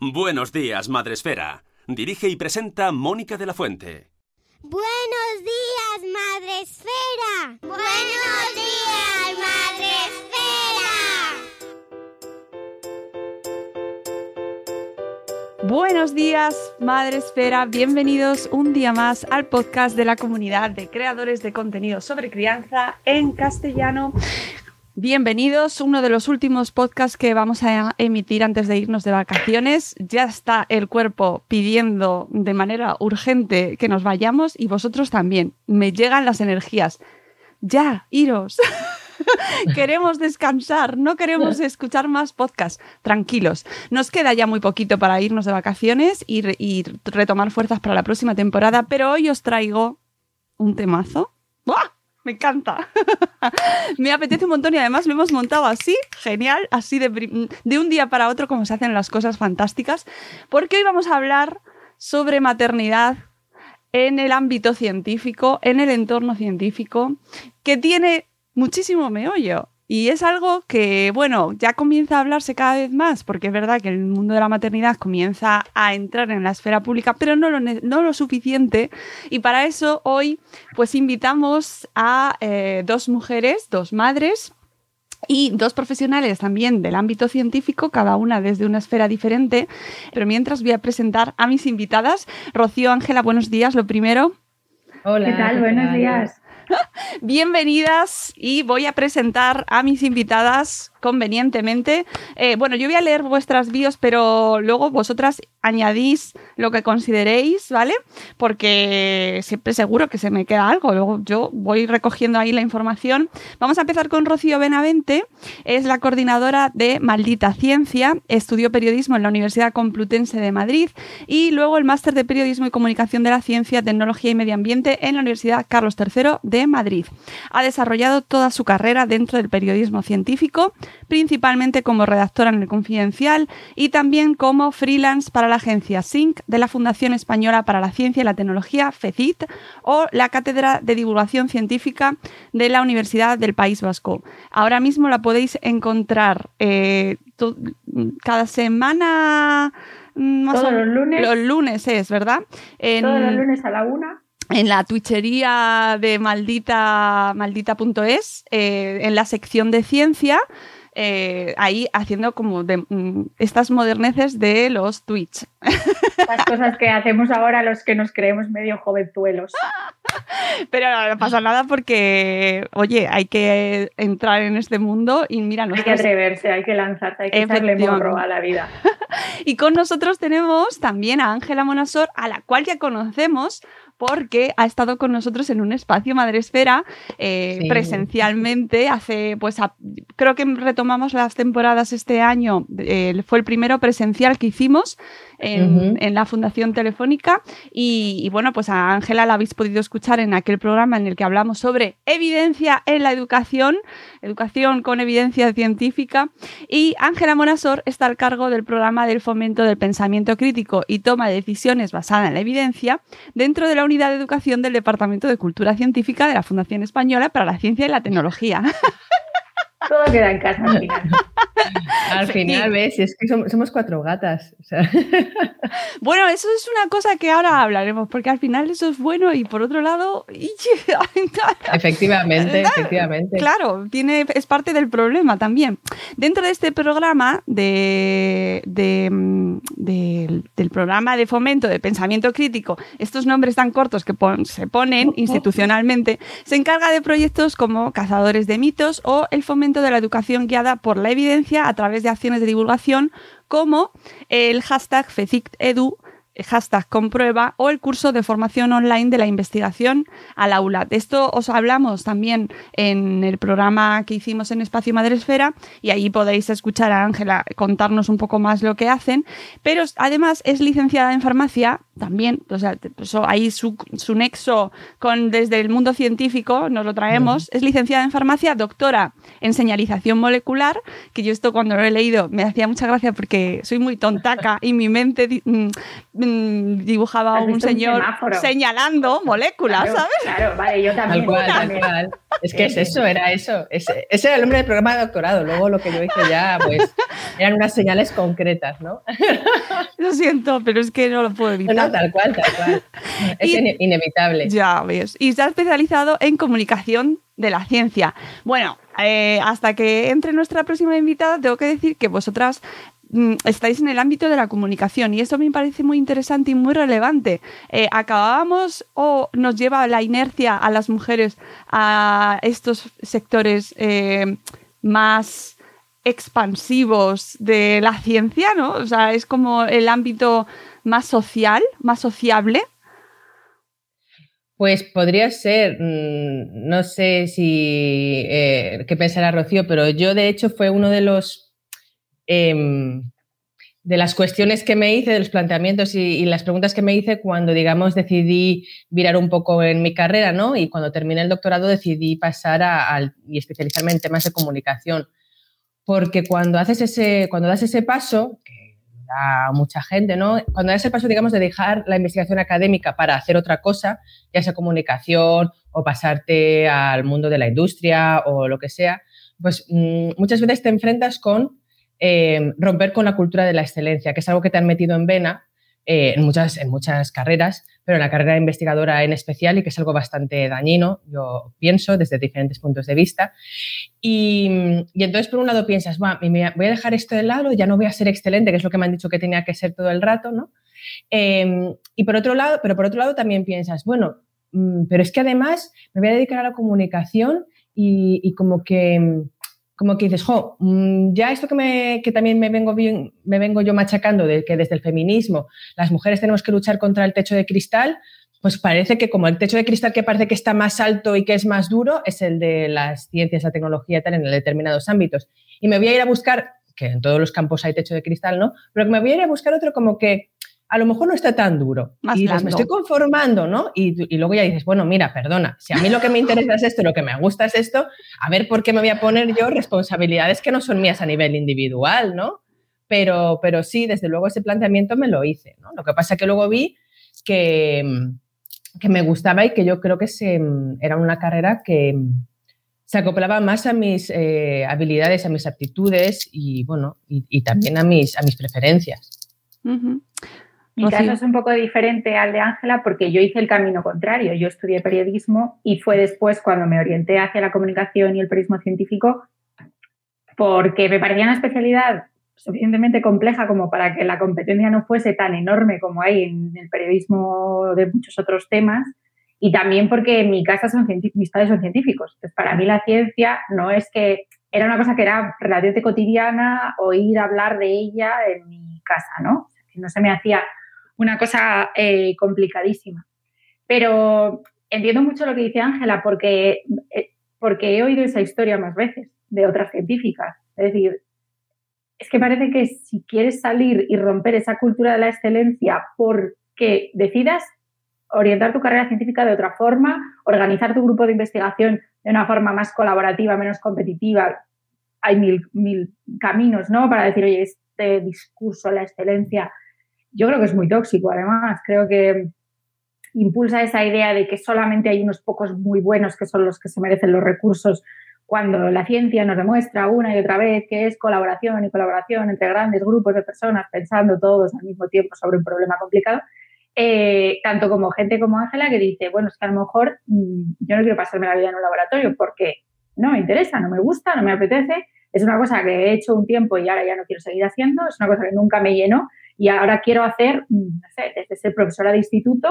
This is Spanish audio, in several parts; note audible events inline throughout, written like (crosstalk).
Buenos días, Madre Esfera. Dirige y presenta Mónica de la Fuente. Buenos días, Madre Esfera. Buenos días, Madre Esfera. Buenos días, Madre Esfera. Bienvenidos un día más al podcast de la comunidad de creadores de contenido sobre crianza en castellano. Bienvenidos, uno de los últimos podcasts que vamos a emitir antes de irnos de vacaciones. Ya está el cuerpo pidiendo de manera urgente que nos vayamos y vosotros también. Me llegan las energías. Ya, iros. (laughs) queremos descansar, no queremos escuchar más podcasts. Tranquilos, nos queda ya muy poquito para irnos de vacaciones y, y retomar fuerzas para la próxima temporada, pero hoy os traigo un temazo. ¡Buah! Me encanta. (laughs) me apetece un montón y además lo hemos montado así, genial, así de, de, un día para otro como se hacen las cosas fantásticas, porque hoy vamos a hablar sobre maternidad en el ámbito científico, en el entorno científico, que tiene muchísimo meollo. Y es algo que, bueno, ya comienza a hablarse cada vez más, porque es verdad que el mundo de la maternidad comienza a entrar en la esfera pública, pero no lo, no lo suficiente. Y para eso hoy, pues invitamos a eh, dos mujeres, dos madres, y dos profesionales también del ámbito científico, cada una desde una esfera diferente. Pero mientras voy a presentar a mis invitadas. Rocío Ángela, buenos días, lo primero. Hola. ¿Qué tal? Buenos días. Bienvenidas y voy a presentar a mis invitadas convenientemente. Eh, bueno, yo voy a leer vuestras bios, pero luego vosotras añadís lo que consideréis, ¿vale? Porque siempre seguro que se me queda algo. Luego yo voy recogiendo ahí la información. Vamos a empezar con Rocío Benavente. Es la coordinadora de Maldita Ciencia. Estudió periodismo en la Universidad Complutense de Madrid y luego el máster de periodismo y comunicación de la ciencia, tecnología y medio ambiente en la Universidad Carlos III de Madrid. Ha desarrollado toda su carrera dentro del periodismo científico principalmente como redactora en el Confidencial y también como freelance para la agencia SYNC de la Fundación Española para la Ciencia y la Tecnología, FECIT, o la Cátedra de Divulgación Científica de la Universidad del País Vasco. Ahora mismo la podéis encontrar eh, cada semana. Mm, Todos los lunes. Los lunes es, ¿verdad? Todos los lunes a la una en la twitchería de maldita maldita.es, eh, en la sección de ciencia, eh, ahí haciendo como de, mm, estas moderneces de los Twitch. (laughs) Las cosas que hacemos ahora los que nos creemos medio jovenzuelos. (laughs) Pero no, pasa nada porque, oye, hay que entrar en este mundo y mira, Hay que atreverse, hay que lanzarse, hay que echarle morro a la vida. (laughs) y con nosotros tenemos también a Ángela Monasor, a la cual ya conocemos porque ha estado con nosotros en un espacio Madresfera eh, presencialmente. Hace, pues, creo que retomamos las temporadas este año. Eh, fue el primero presencial que hicimos en, la Fundación Telefónica. Y, bueno, pues a Ángela la habéis podido escuchar en aquel programa en el que hablamos sobre evidencia en la educación, educación con evidencia científica. Y Ángela Monasor está al cargo del programa del fomento del pensamiento crítico y toma de decisiones basada en la evidencia dentro de la unidad de educación del Departamento de Cultura Científica de la Fundación Española para la Ciencia y la Tecnología. (laughs) Todo queda en casa al final. (laughs) Al final, ves, es que somos, cuatro gatas. (laughs) Bueno, eso es una cosa que ahora hablaremos, porque al final eso es bueno y por otro lado... (laughs) efectivamente, efectivamente. Claro, tiene, es parte del problema también. Dentro de este programa, de, mm, del programa de fomento de pensamiento crítico, estos nombres tan cortos que se ponen institucionalmente, se encarga de proyectos como Cazadores de Mitos o el fomento de la educación guiada por la evidencia a través de acciones de divulgación como el hashtag FECICTEDU hashtag comprueba o el curso de formación online de la investigación al aula. De esto os hablamos también en el programa que hicimos en Espacio Madresfera y ahí podéis escuchar a Ángela contarnos un poco más lo que hacen, pero además es licenciada en farmacia también, o sea, ahí su, nexo con desde el mundo científico nos lo traemos, es licenciada en farmacia, doctora en señalización molecular, que yo esto cuando lo he leído me hacía mucha gracia porque soy muy tontaca y mi mente mm, dibujaba a un señor señalando moléculas, ¿sabes? Claro, vale, yo también. Es que es eso, era eso. Ese, era el nombre del programa de doctorado. Luego lo que yo hice ya, pues, eran unas señales concretas, ¿no? (laughs) Lo siento, pero es que no lo puedo evitar tal cual, tal cual. Es inevitable. Ya ves. Y se ha especializado en comunicación de la ciencia. Bueno, eh, hasta que entre nuestra próxima invitada, tengo que decir que vosotras mm, estáis en el ámbito de la comunicación y eso me parece muy interesante y muy relevante. Eh, ¿Acabábamos o nos lleva la inercia a las mujeres a estos sectores eh, más expansivos de la ciencia, ¿no? O sea, es como el ámbito más social, más sociable? Pues podría ser, mm, no sé si eh, qué pensará Rocío, pero yo de hecho fue uno de los em, de las cuestiones que me hice, de los planteamientos y, las preguntas que me hice cuando, digamos, decidí virar un poco en mi carrera, ¿no? Y cuando terminé el doctorado decidí pasar a, y especializarme en temas de comunicación. Porque cuando haces ese, cuando das ese paso, a mucha gente, ¿no? Cuando das el paso, digamos, de dejar la investigación académica para hacer otra cosa, ya sea comunicación o pasarte al mundo de la industria o lo que sea, pues mm, muchas veces te enfrentas con eh, romper con la cultura de la excelencia, que es algo que te han metido en vena eh, en, muchas, en muchas carreras, pero en la carrera investigadora en especial y que es algo bastante dañino, yo pienso, desde diferentes puntos de vista. Y, entonces, por un lado, piensas, voy a dejar esto de lado, ya no voy a ser excelente, que es lo que me han dicho que tenía que ser todo el rato, ¿no? Em, y por otro lado, pero por otro lado también piensas, bueno, mm, pero es que además me voy a dedicar a la comunicación y como que como que dices, jo, mm, ya esto que, me, que también me vengo, bien, me vengo yo machacando de que desde el feminismo las mujeres tenemos que luchar contra el techo de cristal, pues parece que como el techo de cristal que parece que está más alto y que es más duro es el de las ciencias, la tecnología y tal en determinados ámbitos. Y me voy a ir a buscar, que en todos los campos hay techo de cristal, ¿no? Pero me voy a ir a buscar otro como que a lo mejor no está tan duro. y me estoy conformando, ¿no? Y, luego ya dices, bueno, mira, perdona, si a mí lo que me interesa es esto, lo que me gusta es esto, a ver por qué me voy a poner yo responsabilidades que no son mías a nivel individual, ¿no? Pero, pero sí, desde luego ese planteamiento me lo hice, ¿no? Lo que pasa es que luego vi que, que me gustaba y que yo creo que se, era una carrera que se acoplaba más a mis eh, habilidades, a mis aptitudes y, bueno, y, también a mis, a mis preferencias. Mi caso es un poco diferente al de Ángela porque yo hice el camino contrario. Yo estudié periodismo y fue después cuando me orienté hacia la comunicación y el periodismo científico porque me parecía una especialidad suficientemente compleja como para que la competencia no fuese tan enorme como hay en el periodismo de muchos otros temas y también porque en mi casa son mis padres son científicos. Entonces, para mí la ciencia no es que era una cosa que era relativamente cotidiana oír hablar de ella en mi casa, ¿no? no se me hacía una cosa eh, complicadísima. Pero entiendo mucho lo que dice Ángela porque, eh, porque he oído esa historia más veces de otras científicas. Es decir, es que parece que si quieres salir y romper esa cultura de la excelencia porque decidas orientar tu carrera científica de otra forma, organizar tu grupo de investigación de una forma más colaborativa, menos competitiva, hay mil, mil caminos, ¿no? Para decir, oye, este discurso, la excelencia, yo creo que es muy tóxico, además. Creo que impulsa esa idea de que solamente hay unos pocos muy buenos que son los que se merecen los recursos cuando la ciencia nos demuestra una y otra vez que es colaboración y colaboración entre grandes grupos de personas pensando todos al mismo tiempo sobre un problema complicado, eh, tanto como gente como Ángela que dice, bueno, es que a lo mejor mm, yo no quiero pasarme la vida en un laboratorio porque no me interesa, no me gusta, no me apetece, es una cosa que he hecho un tiempo y ahora ya no quiero seguir haciendo, es una cosa que nunca me llenó y ahora quiero hacer, mm, no sé, desde ser profesora de instituto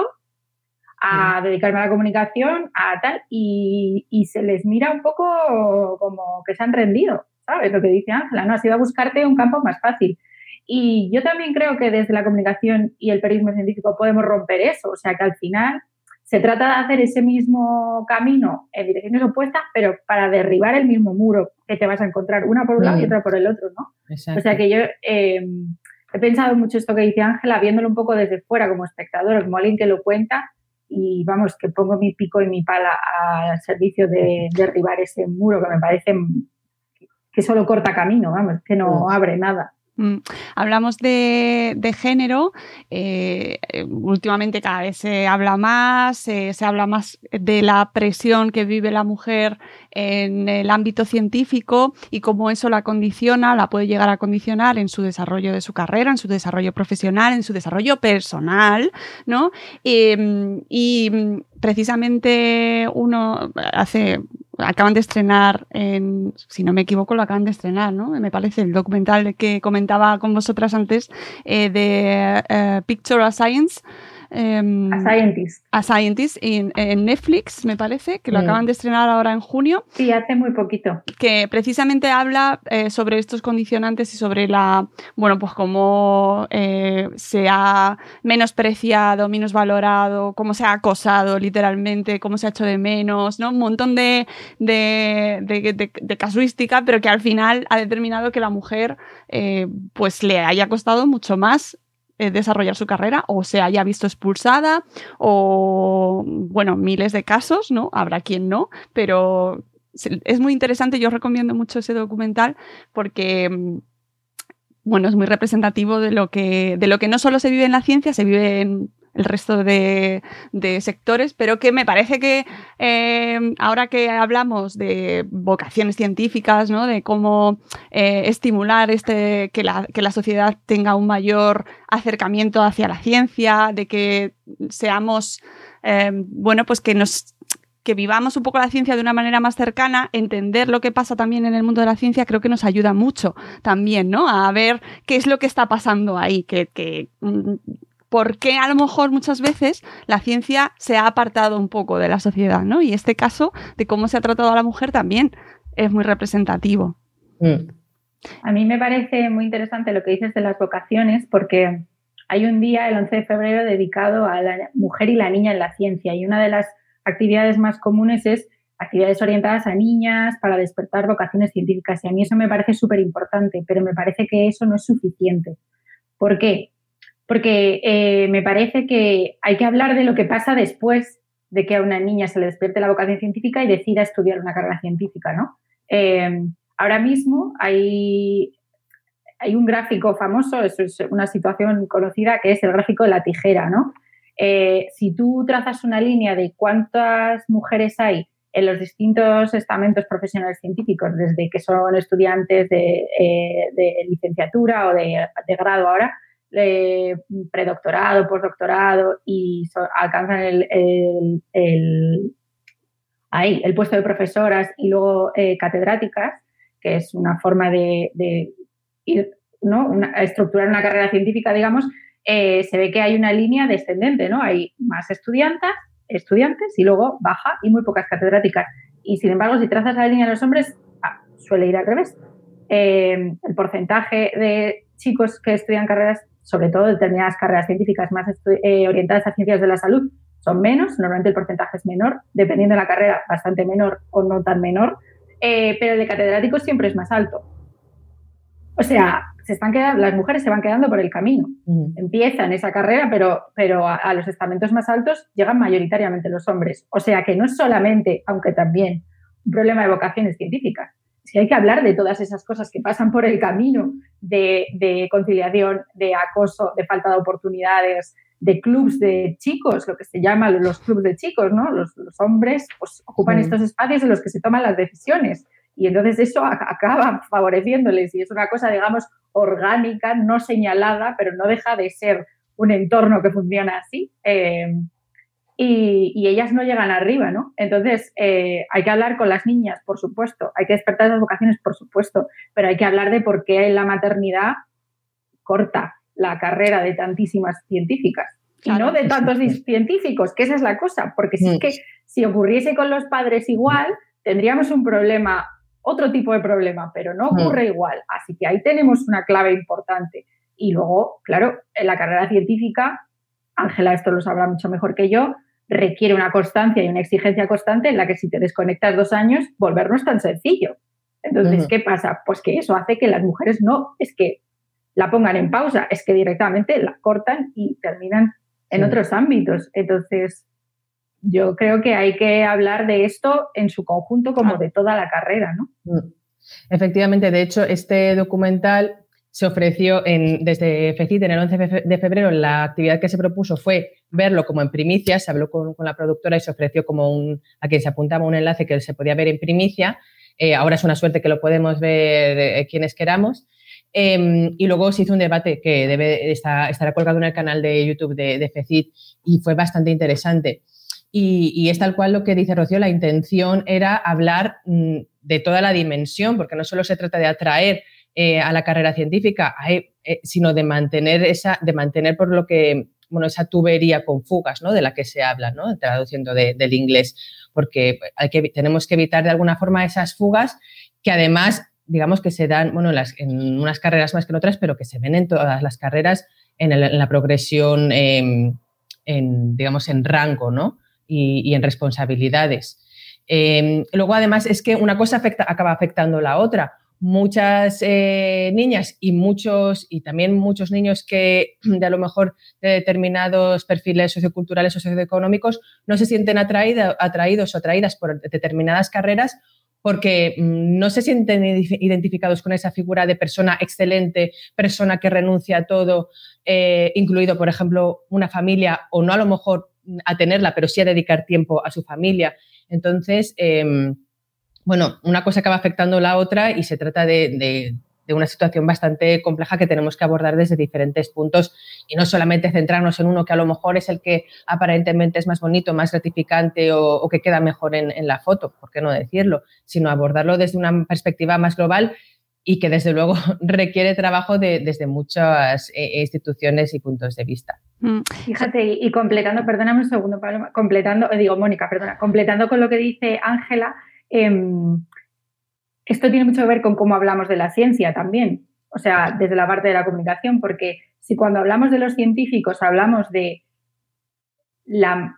a dedicarme a la comunicación, a tal, y, se les mira un poco como que se han rendido, ¿sabes? Lo que dice Ángela, ¿no? Ha sido a buscarte un campo más fácil. Y yo también creo que desde la comunicación y el periodismo científico podemos romper eso, o sea que al final se trata de hacer ese mismo camino en direcciones opuestas, pero para derribar el mismo muro que te vas a encontrar, una por un lado y otra por el otro, ¿no? O sea que yo eh, he pensado mucho esto que dice Ángela, viéndolo un poco desde fuera como espectador, como alguien que lo cuenta, y vamos, que pongo mi pico y mi pala al servicio de derribar ese muro que me parece que solo corta camino, vamos, que no abre nada. Mm. Hablamos de, género, eh, últimamente cada vez se habla más, se habla más de la presión que vive la mujer en el ámbito científico y cómo eso la condiciona, la puede llegar a condicionar en su desarrollo de su carrera, en su desarrollo profesional, en su desarrollo personal, ¿no? Em, y precisamente uno hace acaban de estrenar, en, si no me equivoco, lo acaban de estrenar, ¿no? Me parece el documental que comentaba con vosotras antes eh, de eh, Picture of Science, Em, a Scientist. A Scientist en, Netflix, me parece, que lo acaban de estrenar ahora en junio. Sí, hace muy poquito. Que precisamente habla eh, sobre estos condicionantes y sobre la, bueno, pues cómo eh, se ha menospreciado, valorado, cómo se ha acosado literalmente, cómo se ha hecho de menos, ¿no? Un montón de, de, casuística, pero que al final ha determinado que la mujer eh, pues le haya costado mucho más desarrollar su carrera o se haya visto expulsada o, bueno, miles de casos, ¿no? Habrá quien no, pero es muy interesante, yo recomiendo mucho ese documental porque mm, bueno, es muy representativo de lo que, de lo que no solo se vive en la ciencia, se vive en el resto de, sectores, pero que me parece que eh, ahora que hablamos de vocaciones científicas, ¿no? de cómo eh, estimular este, que, la, que la sociedad tenga un mayor acercamiento hacia la ciencia, de que seamos, eh, bueno, pues que nos que vivamos un poco la ciencia de una manera más cercana, entender lo que pasa también en el mundo de la ciencia, creo que nos ayuda mucho también, ¿no? A ver qué es lo que está pasando ahí, que, mm, por qué a lo mejor muchas veces la ciencia se ha apartado un poco de la sociedad, ¿no? Y este caso de cómo se ha tratado a la mujer también es muy representativo. Mm. A mí me parece muy interesante lo que dices de las vocaciones, porque hay un día, el 11 de febrero, dedicado a la mujer y la niña en la ciencia, y una de las actividades más comunes es actividades orientadas a niñas para despertar vocaciones científicas. Y a mí eso me parece súper importante, pero me parece que eso no es suficiente. ¿Por qué? Porque eh, me parece que hay que hablar de lo que pasa después de que a una niña se le despierte la vocación científica y decida estudiar una carrera científica, ¿no? Eh, ahora mismo hay, hay un gráfico famoso, es una situación conocida, que es el gráfico de la tijera, ¿no? Eh, si tú trazas una línea de cuántas mujeres hay en los distintos estamentos profesionales científicos, desde que son estudiantes de, licenciatura o de, grado ahora, eh, predoctorado, postdoctorado y alcanzan el, el, ahí, el puesto de profesoras y luego eh, catedráticas, que es una forma de, ¿no? estructurar una carrera científica, digamos, eh, se ve que hay una línea descendente, ¿no? Hay más estudiantes, estudiantes y luego baja y muy pocas catedráticas. Y sin embargo, si trazas la línea de los hombres, ah, suele ir al revés. el porcentaje de chicos que estudian carreras sobre todo determinadas carreras científicas más eh, orientadas a ciencias de la salud, son menos, normalmente el porcentaje es menor, dependiendo de la carrera, bastante menor o no tan menor, eh, pero el de catedráticos siempre es más alto. O sea, se están quedando, las mujeres se van quedando por el camino. Empiezan esa carrera, pero, pero a, los estamentos más altos llegan mayoritariamente los hombres. O sea que no es solamente, aunque también, un problema de vocaciones científicas, si hay que hablar de todas esas cosas que pasan por el camino de, conciliación, de acoso, de falta de oportunidades, de clubs de chicos, lo que se llama los clubs de chicos, ¿no? Los, hombres pues, ocupan estos espacios en los que se toman las decisiones Y entonces eso acaba favoreciéndoles y es una cosa, digamos, orgánica, no señalada, pero no deja de ser un entorno que funciona así. Eh, y, ellas no llegan arriba, ¿no? Entonces, eh, hay que hablar con las niñas, por supuesto, hay que despertar las vocaciones, por supuesto, pero hay que hablar de por qué la maternidad corta la carrera de tantísimas científicas y no de tantos científicos, que esa es la cosa, porque si es mm. que si ocurriese con los padres igual, tendríamos un problema, otro tipo de problema, pero no mm. ocurre igual. Así que ahí tenemos una clave importante. Y luego, claro, en la carrera científica, Ángela esto lo sabrá mucho mejor que yo, requiere una constancia y una exigencia constante en la que si te desconectas dos años, volver no es tan sencillo. Entonces, ¿qué pasa? Pues que eso hace que las mujeres no es que la pongan en pausa, es que directamente la cortan y terminan en otros ámbitos. Entonces, yo creo que hay que hablar de esto en su conjunto como de toda la carrera, ¿no? Mm. Efectivamente, de hecho, este documental se ofreció en, desde FECIT en el 11 de febrero. La actividad que se propuso fue verlo como en primicia. Se habló con, la productora y se ofreció como un, a quien se apuntaba un enlace que se podía ver en primicia. Eh, ahora es una suerte que lo podemos ver eh, quienes queramos. Em, y luego se hizo un debate que debe estar, estará colgado en el canal de YouTube de, de FECIT y fue bastante interesante. Y, es tal cual lo que dice Rocío, la intención era hablar mm, de toda la dimensión, porque no solo se trata de atraer eh, a la carrera científica, eh, sino de mantener esa, de mantener por lo que, bueno, esa tubería con fugas, ¿no? De la que se habla, ¿no? Traduciendo del inglés, porque hay que, tenemos que evitar de alguna forma esas fugas que además, digamos que se dan, bueno, en unas carreras más que en otras, pero que se ven en todas las carreras en, la progresión, em, en, digamos, en rango, ¿no? Y, en responsabilidades. Em, luego, además, es que una cosa afecta, acaba afectando la otra muchas eh, niñas y muchos y también muchos niños que (clears throat) de a lo mejor de determinados perfiles socioculturales o socioeconómicos no se sienten atraídos o atraídas por determinadas carreras porque mm, no se sienten identificados con esa figura de persona excelente, persona que renuncia a todo, eh, incluido, por ejemplo, una familia, o no a lo mejor a tenerla, pero sí a dedicar tiempo a su familia. Entonces, em, bueno, una cosa acaba afectando la otra y se trata de, una situación bastante compleja que tenemos que abordar desde diferentes puntos y no solamente centrarnos en uno que a lo mejor es el que aparentemente es más bonito, más gratificante o, que queda mejor en, la foto, ¿por qué no decirlo? Sino abordarlo desde una perspectiva más global y que desde luego (laughs) requiere trabajo desde muchas eh, instituciones y puntos de vista. Mm. Fíjate, y, completando, perdóname un segundo, Paloma, completando, eh, digo, Mónica, perdona, completando con lo que dice Ángela, Em, esto tiene mucho que ver con cómo hablamos de la ciencia también, o sea, desde la parte de la comunicación, porque si cuando hablamos de los científicos hablamos de la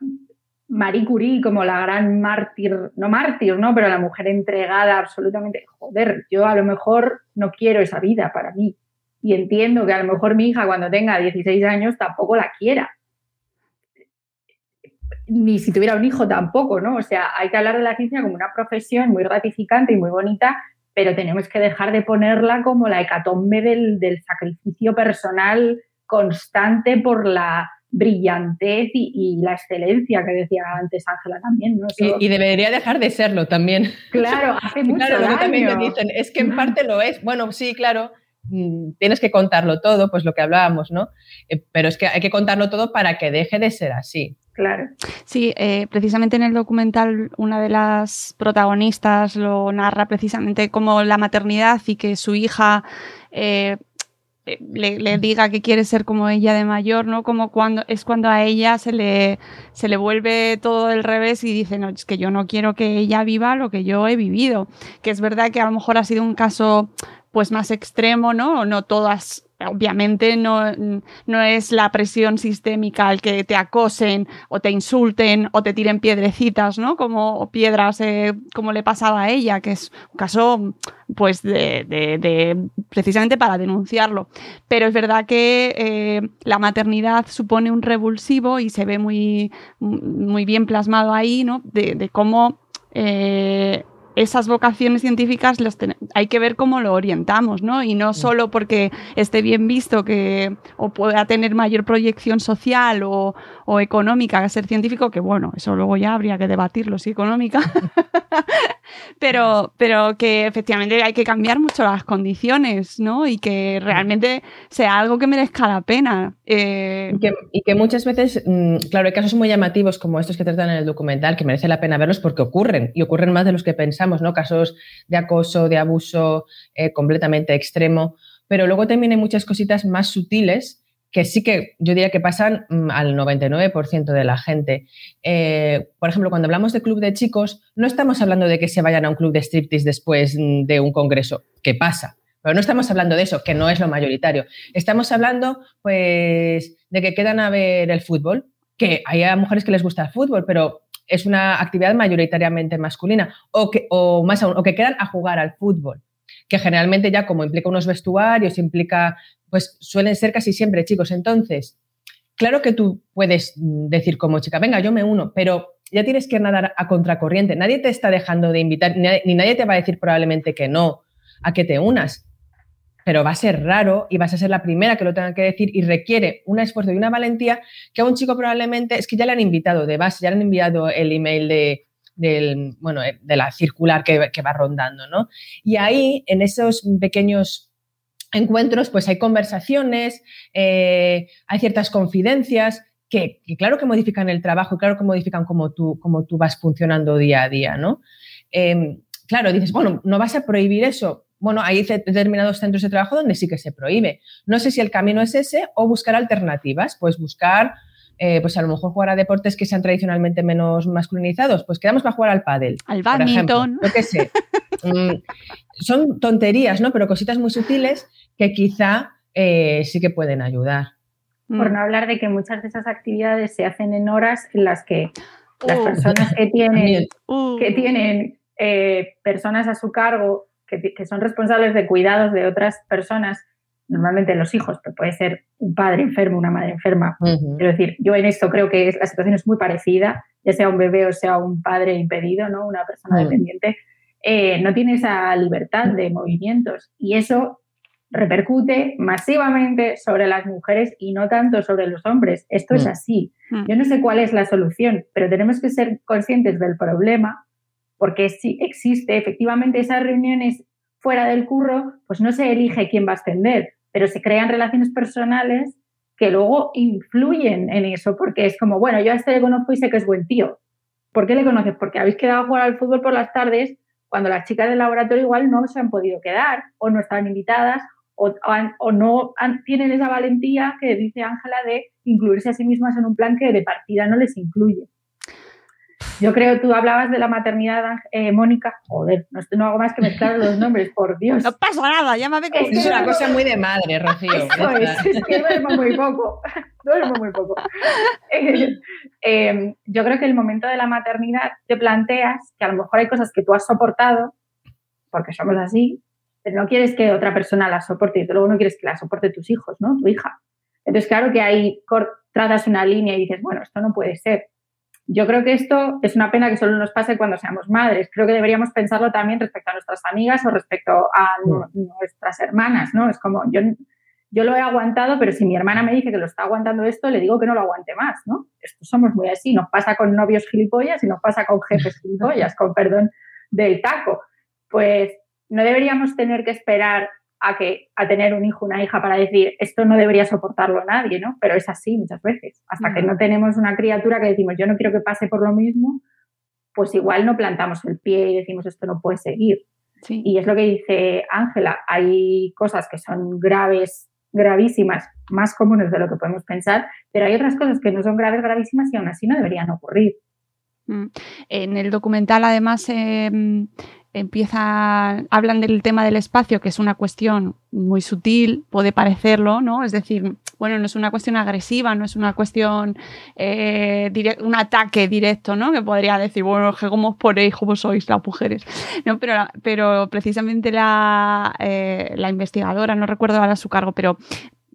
Marie Curie como la gran mártir, no mártir, ¿no? Pero la mujer entregada absolutamente, joder, yo a lo mejor no quiero esa vida para mí. Y entiendo que a lo mejor mi hija cuando tenga 16 años tampoco la quiera ni si tuviera un hijo tampoco, ¿no? O sea, hay que hablar de la ciencia como una profesión muy gratificante y muy bonita, pero tenemos que dejar de ponerla como la hecatombe del, sacrificio personal constante por la brillantez y, la excelencia que decía antes Ángela también. ¿no? Y, debería dejar de serlo también. Claro, hace (laughs) mucho claro, también te dicen, es que en parte lo es. Bueno, sí, claro, tienes que contarlo todo, pues lo que hablábamos, ¿no? Eh, pero es que hay que contarlo todo para que deje de ser así. Claro. Sí, eh, precisamente en el documental una de las protagonistas lo narra precisamente como la maternidad y que su hija eh, eh, le, diga que quiere ser como ella de mayor, ¿no? Como cuando es cuando a ella se le, se le vuelve todo del revés y dice, no, es que yo no quiero que ella viva lo que yo he vivido. Que es verdad que a lo mejor ha sido un caso pues más extremo, ¿no? No todas obviamente no, no, es la presión sistémica el que te acosen o te insulten o te tiren piedrecitas, ¿no? Como piedras, eh, como le pasaba a ella, que es un caso, pues, de, precisamente para denunciarlo. Pero es verdad que eh, la maternidad supone un revulsivo y se ve muy, muy bien plasmado ahí, ¿no? De, cómo eh, esas vocaciones científicas hay que ver cómo lo orientamos, ¿no? Y no solo porque esté bien visto que o pueda tener mayor proyección social o, económica que ser científico, que bueno, eso luego ya habría que debatirlo si económica. (laughs) pero, pero que efectivamente hay que cambiar mucho las condiciones, ¿no? Y que realmente sea algo que merezca la pena. Eh, y, que, muchas veces, mm, claro, hay casos muy llamativos como estos que tratan en el documental que merece la pena verlos porque ocurren y ocurren más de los que pensamos, ¿no? Casos de acoso, de abuso eh, completamente extremo. Pero luego también hay muchas cositas más sutiles que sí que yo diría que pasan mm, al 99% de la gente. Eh, por ejemplo, cuando hablamos de club de chicos, no estamos hablando de que se vayan a un club de striptease después mm, de un congreso, que pasa. Pero no estamos hablando de eso, que no es lo mayoritario. Estamos hablando, pues, de que quedan a ver el fútbol, que hay mujeres que les gusta el fútbol, pero es una actividad mayoritariamente masculina, o que, o más aún, o que quedan a jugar al fútbol que generalmente ya como implica unos vestuarios, implica, pues suelen ser casi siempre chicos. Entonces, claro que tú puedes decir como chica, venga, yo me uno, pero ya tienes que nadar a contracorriente. Nadie te está dejando de invitar, ni nadie te va a decir probablemente que no a que te unas. Pero va a ser raro y vas a ser la primera que lo tenga que decir y requiere un esfuerzo y una valentía que a un chico probablemente es que ya le han invitado de base, ya le han enviado el email de, del, bueno, eh, de la circular que, va rondando, ¿no? Y ahí, en esos pequeños encuentros, pues hay conversaciones, eh, hay ciertas confidencias que, claro que modifican el trabajo y claro que modifican cómo tú, cómo tú vas funcionando día a día, ¿no? Em, claro, dices, bueno, ¿no vas a prohibir eso? Bueno, hay determinados centros de trabajo donde sí que se prohíbe. No sé si el camino es ese o buscar alternativas, pues buscar eh, pues a lo mejor jugar a deportes que sean tradicionalmente menos masculinizados, pues quedamos para jugar al pádel. Al badminton. Lo que sé. (laughs) Mm, son tonterías, ¿no? Pero cositas muy sutiles que quizá eh, sí que pueden ayudar. Por no hablar de que muchas de esas actividades se hacen en horas en las que las uh. personas que tienen, uh. que tienen eh, personas a su cargo, que, que, son responsables de cuidados de otras personas, normalmente los hijos, pero puede ser un padre enfermo, una madre enferma. Quiero decir, yo en esto creo que la situación es muy parecida, ya sea un bebé o sea un padre impedido, ¿no? una persona dependiente, eh, no tiene esa libertad de movimientos y eso repercute masivamente sobre las mujeres y no tanto sobre los hombres. Esto es así. Yo no sé cuál es la solución, pero tenemos que ser conscientes del problema porque si existe efectivamente esas reuniones fuera del curro, pues no se elige quién va a ascender, pero se crean relaciones personales que luego influyen en eso, porque es como, bueno, yo a este le conozco y sé que es buen tío. ¿Por qué le conoces? Porque habéis quedado a jugar al fútbol por las tardes cuando las chicas del laboratorio igual no se han podido quedar o no estaban invitadas o, o no tienen esa valentía que dice Ángela de incluirse a sí mismas en un plan que de partida no les incluye. Yo creo, tú hablabas de la maternidad, eh, Mónica. Joder, no, no, hago más que mezclar los nombres, por Dios. No pasa nada, llámame como Es, es una cosa muy de madre, Rocío. es, que duermo muy poco. (laughs) Duermo muy poco. (laughs) Eh, em, yo creo que el momento de la maternidad te planteas que a lo mejor hay cosas que tú has soportado, porque somos así, pero no quieres que otra persona las soporte y luego no quieres que la soporte tus hijos, ¿no? Tu hija. Entonces, claro que ahí trazas una línea y dices, bueno, esto no puede ser yo creo que esto es una pena que solo nos pase cuando seamos madres. Creo que deberíamos pensarlo también respecto a nuestras amigas o respecto a nuestras hermanas, ¿no? Es como, yo, yo lo he aguantado, pero si mi hermana me dice que lo está aguantando esto, le digo que no lo aguante más, ¿no? Esto somos muy así. Nos pasa con novios gilipollas y nos pasa con jefes (laughs) gilipollas, con perdón del taco. Pues no deberíamos tener que esperar a, que, a tener un hijo, una hija para decir esto no debería soportarlo nadie, ¿no? Pero es así muchas veces. Hasta que no tenemos una criatura que decimos yo no quiero que pase por lo mismo, pues igual no plantamos el pie y decimos esto no puede seguir. Y es lo que dice Ángela, hay cosas que son graves, gravísimas, más comunes de lo que podemos pensar, pero hay otras cosas que no son graves, gravísimas y aún así no deberían ocurrir. Mm. En el documental, además, em, empieza, hablan del tema del espacio, que es una cuestión muy sutil, puede parecerlo, ¿no? Es decir, bueno, no es una cuestión agresiva, no es una cuestión, eh, un ataque directo, ¿no? Que podría decir, bueno, ¿cómo os ponéis, cómo sois las mujeres? No, pero, pero precisamente la, eh, la investigadora, no recuerdo ahora su cargo, pero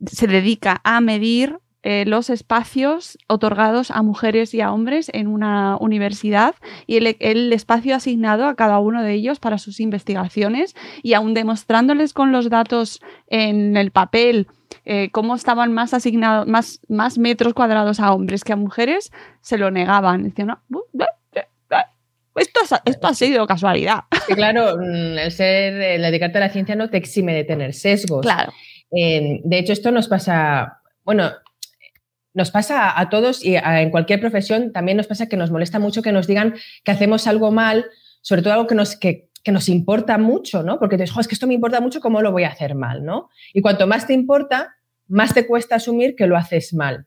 se dedica a medir eh, los espacios otorgados a mujeres y a hombres en una universidad y el, espacio asignado a cada uno de ellos para sus investigaciones y aún demostrándoles con los datos en el papel eh, cómo estaban más asignados, más, más metros cuadrados a hombres que a mujeres, se lo negaban. Decían, esto, esto ha sido casualidad. claro, mm, el ser, el dedicarte a la ciencia no te exime de tener sesgos. Claro. de hecho, esto nos pasa, bueno, nos pasa a todos y en cualquier profesión también nos pasa que nos molesta mucho que nos digan que hacemos algo mal, sobre todo algo que nos, que, nos importa mucho, ¿no? Porque te dices, es que esto me importa mucho, ¿cómo lo voy a hacer mal, ¿no? Y cuanto más te importa, más te cuesta asumir que lo haces mal.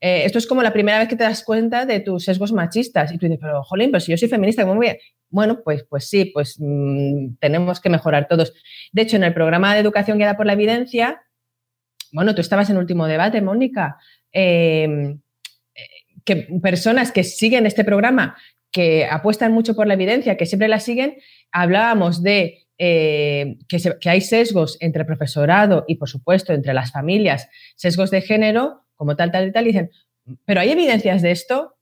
Eh, esto es como la primera vez que te das cuenta de tus sesgos machistas y tú dices, pero jolín, pero si yo soy feminista, ¿cómo voy a...? Bueno, pues, pues sí, pues mm, tenemos que mejorar todos. De hecho, en el programa de educación guiada por la evidencia, bueno, tú estabas en último debate, Mónica, Em, que personas que siguen este programa, que apuestan mucho por la evidencia, que siempre la siguen, hablábamos de eh, que, hay sesgos entre el profesorado y, por supuesto, entre las familias, sesgos de género, como tal, tal y tal, y dicen, pero ¿hay evidencias de esto?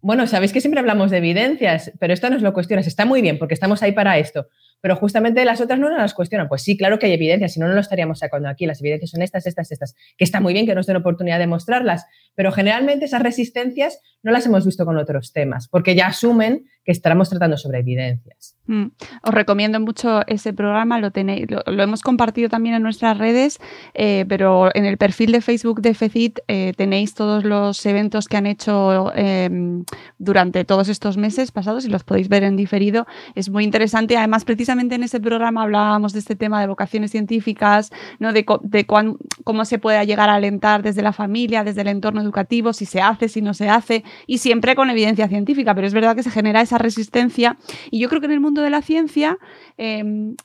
Bueno, sabéis que siempre hablamos de evidencias, pero esto no es lo cuestionas. Está muy bien porque estamos ahí para esto pero justamente las otras no nos las cuestionan. Pues sí, claro que hay evidencias, si no, no lo estaríamos sacando aquí. Las evidencias son estas, estas, estas, que está muy bien que nos den oportunidad de mostrarlas, pero generalmente esas resistencias no las hemos visto con otros temas, porque ya asumen que estaremos tratando sobre evidencias. Mm. Os recomiendo mucho ese programa, lo, tenéis, lo, hemos compartido también en nuestras redes, eh, pero en el perfil de Facebook de FECIT eh, tenéis todos los eventos que han hecho em, durante todos estos meses pasados y los podéis ver en diferido. Es muy interesante, además precisamente en ese programa hablábamos de este tema de vocaciones científicas, ¿no? de, de cómo se puede llegar a alentar desde la familia, desde el entorno educativo, si se hace, si no se hace, y siempre con evidencia científica, pero es verdad que se genera esa resistencia. Y yo creo que en el mundo de la ciencia em,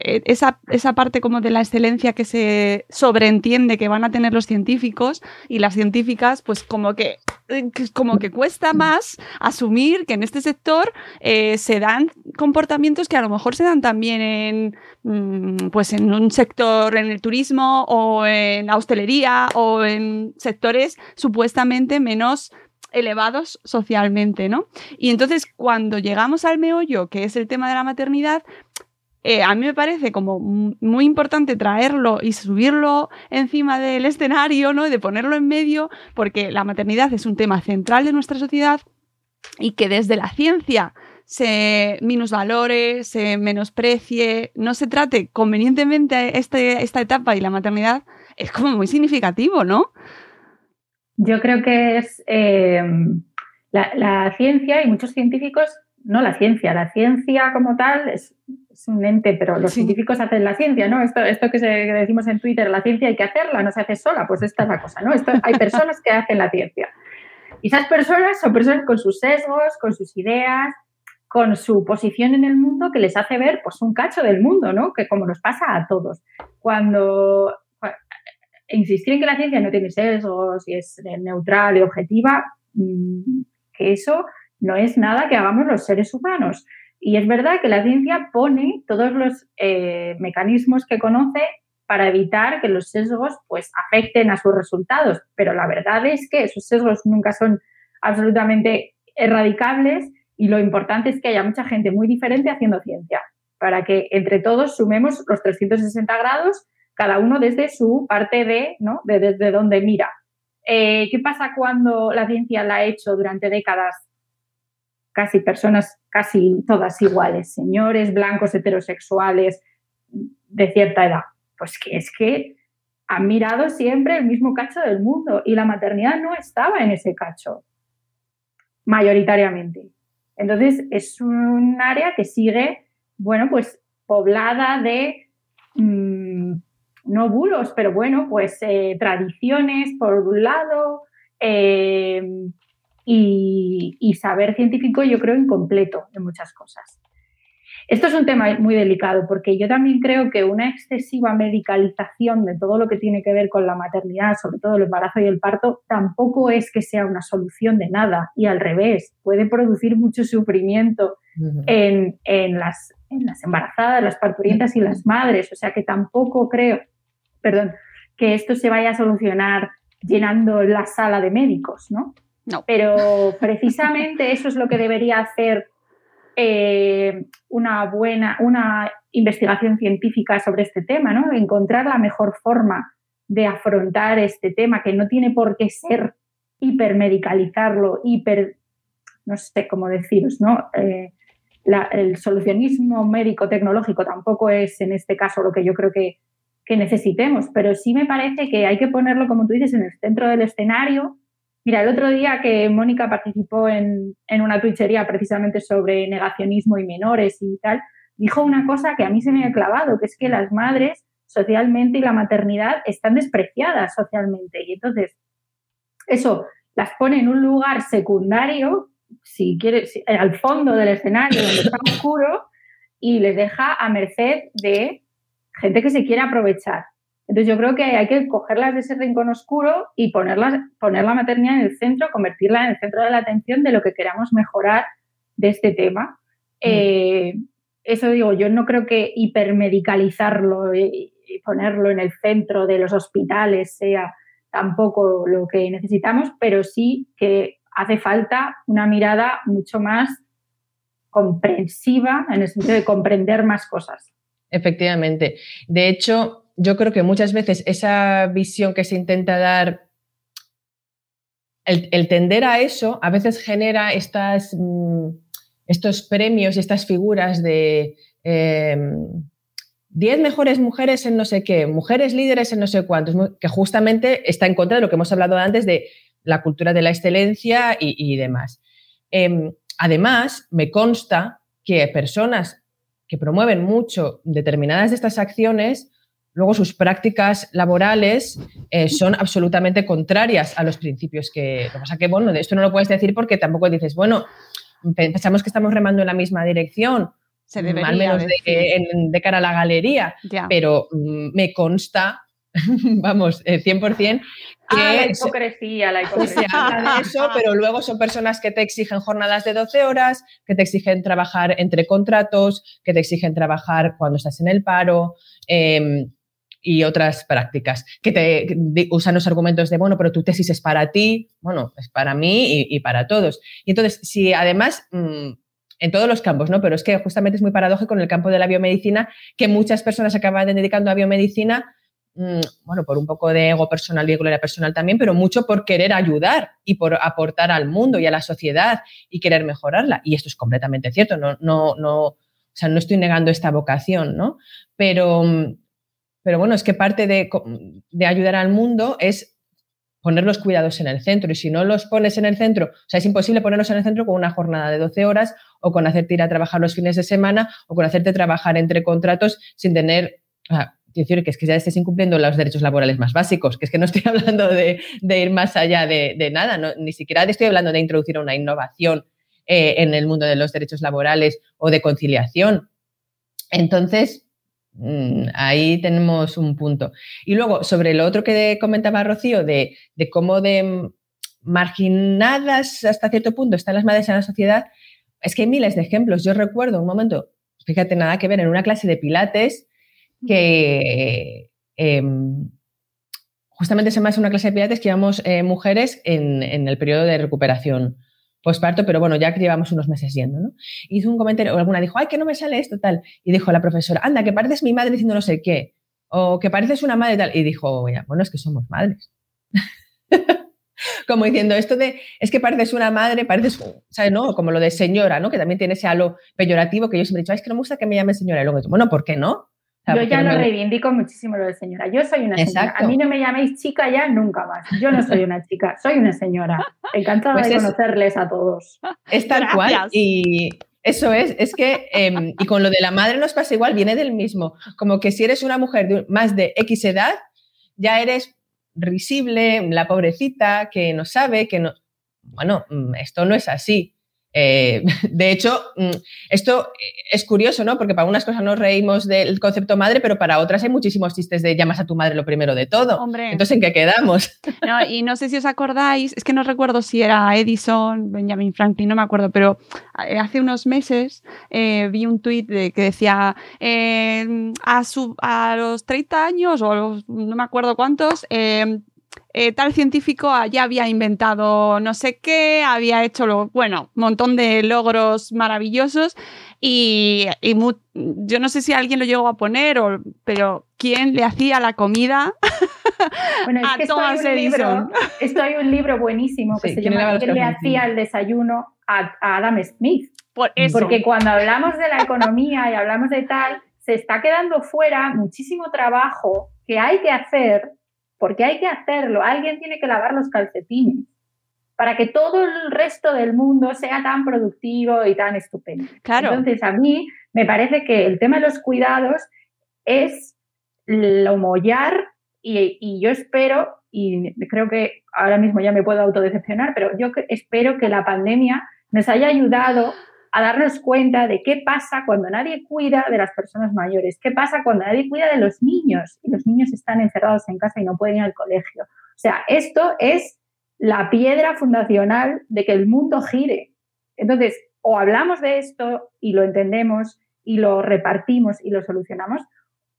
e, esa, esa, parte como de la excelencia que se sobreentiende que van a tener los científicos y las científicas, pues como que, como que cuesta más asumir que en este sector eh, se dan comportamientos que a lo mejor se dan también en, mm, pues en un sector, en el turismo o en la hostelería o en sectores supuestamente menos elevados socialmente, ¿no? Y entonces cuando llegamos al meollo, que es el tema de la maternidad, eh, a mí me parece como muy importante traerlo y subirlo encima del escenario, ¿no? De ponerlo en medio, porque la maternidad es un tema central de nuestra sociedad y que desde la ciencia se minusvalore, se menosprecie, no se trate convenientemente este, esta etapa y la maternidad, es como muy significativo, ¿no? Yo creo que es eh, la, ciencia y muchos científicos, no la ciencia, la ciencia como tal es, un ente, pero los científicos hacen la ciencia, ¿no? Esto, esto que, se, decimos en Twitter, la ciencia hay que hacerla, no se hace sola, pues esta es la cosa, ¿no? Esto, hay personas que hacen la ciencia. Y esas personas son personas con sus sesgos, con sus ideas, con su posición en el mundo que les hace ver pues un cacho del mundo, ¿no? Que como nos pasa a todos. Cuando insistir en que la ciencia no tiene sesgos y es neutral y objetiva, mm, que eso no es nada que hagamos los seres humanos. Y es verdad que la ciencia pone todos los eh, mecanismos que conoce para evitar que los sesgos pues, afecten a sus resultados. Pero la verdad es que esos sesgos nunca son absolutamente erradicables y lo importante es que haya mucha gente muy diferente haciendo ciencia para que entre todos sumemos los 360 grados cada uno desde su parte de, ¿no? De, desde donde mira. Eh, ¿Qué pasa cuando la ciencia la ha hecho durante décadas casi personas, casi todas iguales, señores blancos heterosexuales de cierta edad? Pues que es que han mirado siempre el mismo cacho del mundo y la maternidad no estaba en ese cacho, mayoritariamente. Entonces es un área que sigue, bueno, pues poblada de mm, no bulos, pero bueno, pues eh, tradiciones por un lado eh, y, saber científico yo creo incompleto en muchas cosas. Esto es un tema muy delicado porque yo también creo que una excesiva medicalización de todo lo que tiene que ver con la maternidad, sobre todo el embarazo y el parto, tampoco es que sea una solución de nada y al revés, puede producir mucho sufrimiento en, las, en las embarazadas, las parturientas y las madres. O sea que tampoco creo perdón, que esto se vaya a solucionar llenando la sala de médicos, ¿no? No. Pero precisamente eso es lo que debería hacer eh, una buena, una investigación científica sobre este tema, ¿no? Encontrar la mejor forma de afrontar este tema, que no tiene por qué ser hipermedicalizarlo, hiper, no sé cómo deciros, ¿no? Eh, el solucionismo médico-tecnológico tampoco es en este caso lo que yo creo que, que necesitemos, pero sí me parece que hay que ponerlo, como tú dices, en el centro del escenario. Mira, el otro día que Mónica participó en, en una twitchería precisamente sobre negacionismo y menores y tal, dijo una cosa que a mí se me ha clavado, que es que las madres socialmente y la maternidad están despreciadas socialmente. Y entonces, eso las pone en un lugar secundario, si quieres, al fondo del escenario donde está oscuro, y les deja a merced de gente que se quiere aprovechar. Entonces yo creo que hay que cogerlas de ese rincón oscuro y ponerlas, poner la maternidad en el centro, convertirla en el centro de la atención de lo que queramos mejorar de este tema. Mm. Eh, eso digo, yo no creo que hipermedicalizarlo y ponerlo en el centro de los hospitales sea tampoco lo que necesitamos, pero sí que hace falta una mirada mucho más comprensiva en el sentido de comprender más cosas. Efectivamente. De hecho, yo creo que muchas veces esa visión que se intenta dar, el, tender a eso, a veces genera estas, mm, estos premios y estas figuras de... Em, 10 mejores mujeres en no sé qué, mujeres líderes en no sé cuántos, que justamente está en contra de lo que hemos hablado antes de la cultura de la excelencia y, demás. Em, además, me consta que personas que promueven mucho determinadas de estas acciones, luego sus prácticas laborales eh, son absolutamente contrarias a los principios que... Lo que pasa que, bueno, de esto no lo puedes decir porque tampoco dices, bueno, pensamos que estamos remando en la misma dirección se debería al menos de, cara a la galería, pero mm, me consta, (laughs) vamos, 100%, eh, que ah, la hipocresía, la hipocresía. Se de eso, pero luego son personas que te exigen jornadas de 12 horas, que te exigen trabajar entre contratos, que te exigen trabajar cuando estás en el paro. Em, y otras prácticas, que te usan los argumentos de, bueno, pero tu tesis es para ti, bueno, es para mí y, para todos. Y entonces, si además mm, en todos los campos, ¿no? Pero es que justamente es muy paradójico en el campo de la biomedicina que muchas personas acaban dedicando a biomedicina, bueno, por un poco de ego personal y gloria personal también, pero mucho por querer ayudar y por aportar al mundo y a la sociedad y querer mejorarla. Y esto es completamente cierto, no, no, no, o sea, no estoy negando esta vocación, ¿no? Pero, pero bueno, es que parte de, de ayudar al mundo es poner los cuidados en el centro. Y si no los pones en el centro, o sea, es imposible ponerlos en el centro con una jornada de 12 horas o con hacerte ir a trabajar los fines de semana o con hacerte trabajar entre contratos sin tener... decir que es que ya estés incumpliendo los derechos laborales más básicos, que es que no estoy (laughs) hablando de, ir más allá de, nada, ni siquiera estoy hablando de introducir una innovación eh, en el mundo de los derechos laborales o de conciliación. Entonces, Mm, ahí tenemos un punto. Y luego, sobre lo otro que comentaba Rocío, de, cómo de marginadas hasta cierto punto están las madres en la sociedad, es que hay miles de ejemplos. Yo recuerdo un momento, fíjate, nada que ver, en una clase de pilates que em, justamente se me hace una clase de pilates que íbamos eh, mujeres en, en, el periodo de recuperación posparto, pero bueno, ya que llevamos unos meses yendo, ¿no? Hizo un comentario, o alguna dijo, ay, que no me sale esto, tal. Y dijo la profesora, anda, que pareces mi madre diciendo no sé qué, o que pareces una madre, tal. Y dijo, bueno, es que somos madres. (laughs) como diciendo esto de, es que pareces una madre, pareces, ¿sabes? No? Como lo de señora, ¿no? Que también tiene ese halo peyorativo que yo siempre he dicho, es que no me gusta que me llamen señora. Y luego, bueno, ¿por qué no? Yo ya lo reivindico muchísimo lo de señora. Yo soy una señora. A mí no me llaméis chica ya nunca más. Yo no soy una chica, soy una señora. Encantada pues de conocerles a todos. Es tal cual. Y eso es, es que, em, y con lo de la madre nos pasa igual, viene del mismo. Como que si eres una mujer de más de X edad, ya eres risible, la pobrecita, que no sabe, que no. Bueno, mm, esto no es así. Eh, (laughs) de hecho, mm, esto es curioso, ¿no? Porque para unas cosas nos reímos del concepto madre, pero para otras hay muchísimos chistes de llamas a tu madre lo primero de todo. Hombre. Entonces, ¿en qué quedamos? (laughs) No, y no sé si os acordáis, es que no recuerdo si era Edison, Benjamin Franklin, no me acuerdo, pero eh, hace unos meses eh, vi un tuit de, que decía a, su, a los 30 años, o no me acuerdo cuántos, eh, tal científico ya había inventado no sé qué, había hecho, lo, bueno, un montón de logros maravillosos y, yo no sé si alguien lo llegó a poner, o, pero ¿quién le hacía la comida (laughs) bueno, es que Thomas esto hay un Libro, esto hay un libro buenísimo que se llama ¿Quién le hacía el desayuno a, Adam Smith? Porque cuando hablamos de la economía y hablamos de tal, se está quedando fuera muchísimo trabajo que hay que hacer, porque hay que hacerlo. Alguien tiene que lavar los calcetines para que todo el resto del mundo sea tan productivo y tan estupendo. Claro. Entonces, a mí me parece que el tema de los cuidados es lo mollar y, y yo espero, y creo que ahora mismo ya me puedo autodecepcionar, pero yo espero que la pandemia nos haya ayudado a darnos cuenta de qué pasa cuando nadie cuida de las personas mayores, qué pasa cuando nadie cuida de los niños y los niños están encerrados en casa y no pueden ir al colegio. O sea, esto es la piedra fundacional de que el mundo gire. Entonces, o hablamos de esto y lo entendemos y lo repartimos y lo solucionamos,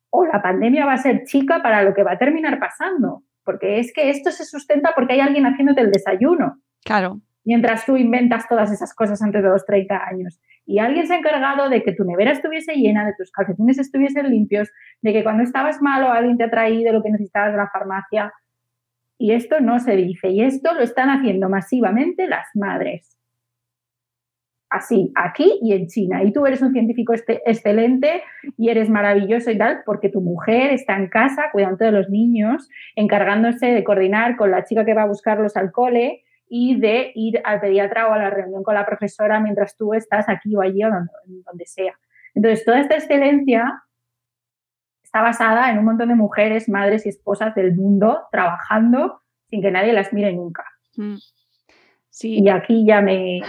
o la pandemia va a ser chica para lo que va a terminar pasando, porque es que esto se sustenta porque hay alguien haciéndote el desayuno. Claro mientras tú inventas todas esas cosas antes de los 30 años. Y alguien se ha encargado de que tu nevera estuviese llena, de tus calcetines estuviesen limpios, de que cuando estabas malo alguien te ha traído lo que necesitabas de la farmacia. Y esto no se dice. Y esto lo están haciendo masivamente las madres. Así, aquí y en China. Y tú eres un científico este, excelente y eres maravilloso y tal, porque tu mujer está en casa cuidando de los niños, encargándose de coordinar con la chica que va a buscarlos al cole, y de ir al pediatra o a la reunión con la profesora mientras tú estás aquí o allí o donde, sea. Entonces, toda esta excelencia está basada en un montón de mujeres, madres y esposas del mundo trabajando sin que nadie las mire nunca. Mm. Sí. Y aquí ya me...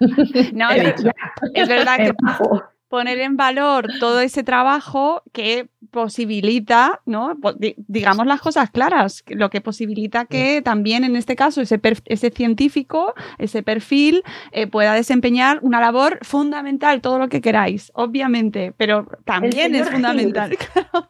(laughs) no, (laughs) es, verdad que poner en valor todo ese trabajo que posibilita, ¿no? digamos las cosas claras, lo que posibilita que también en este caso ese, ese científico, ese perfil, eh, pueda desempeñar una labor fundamental, todo lo que queráis, obviamente, pero también es fundamental.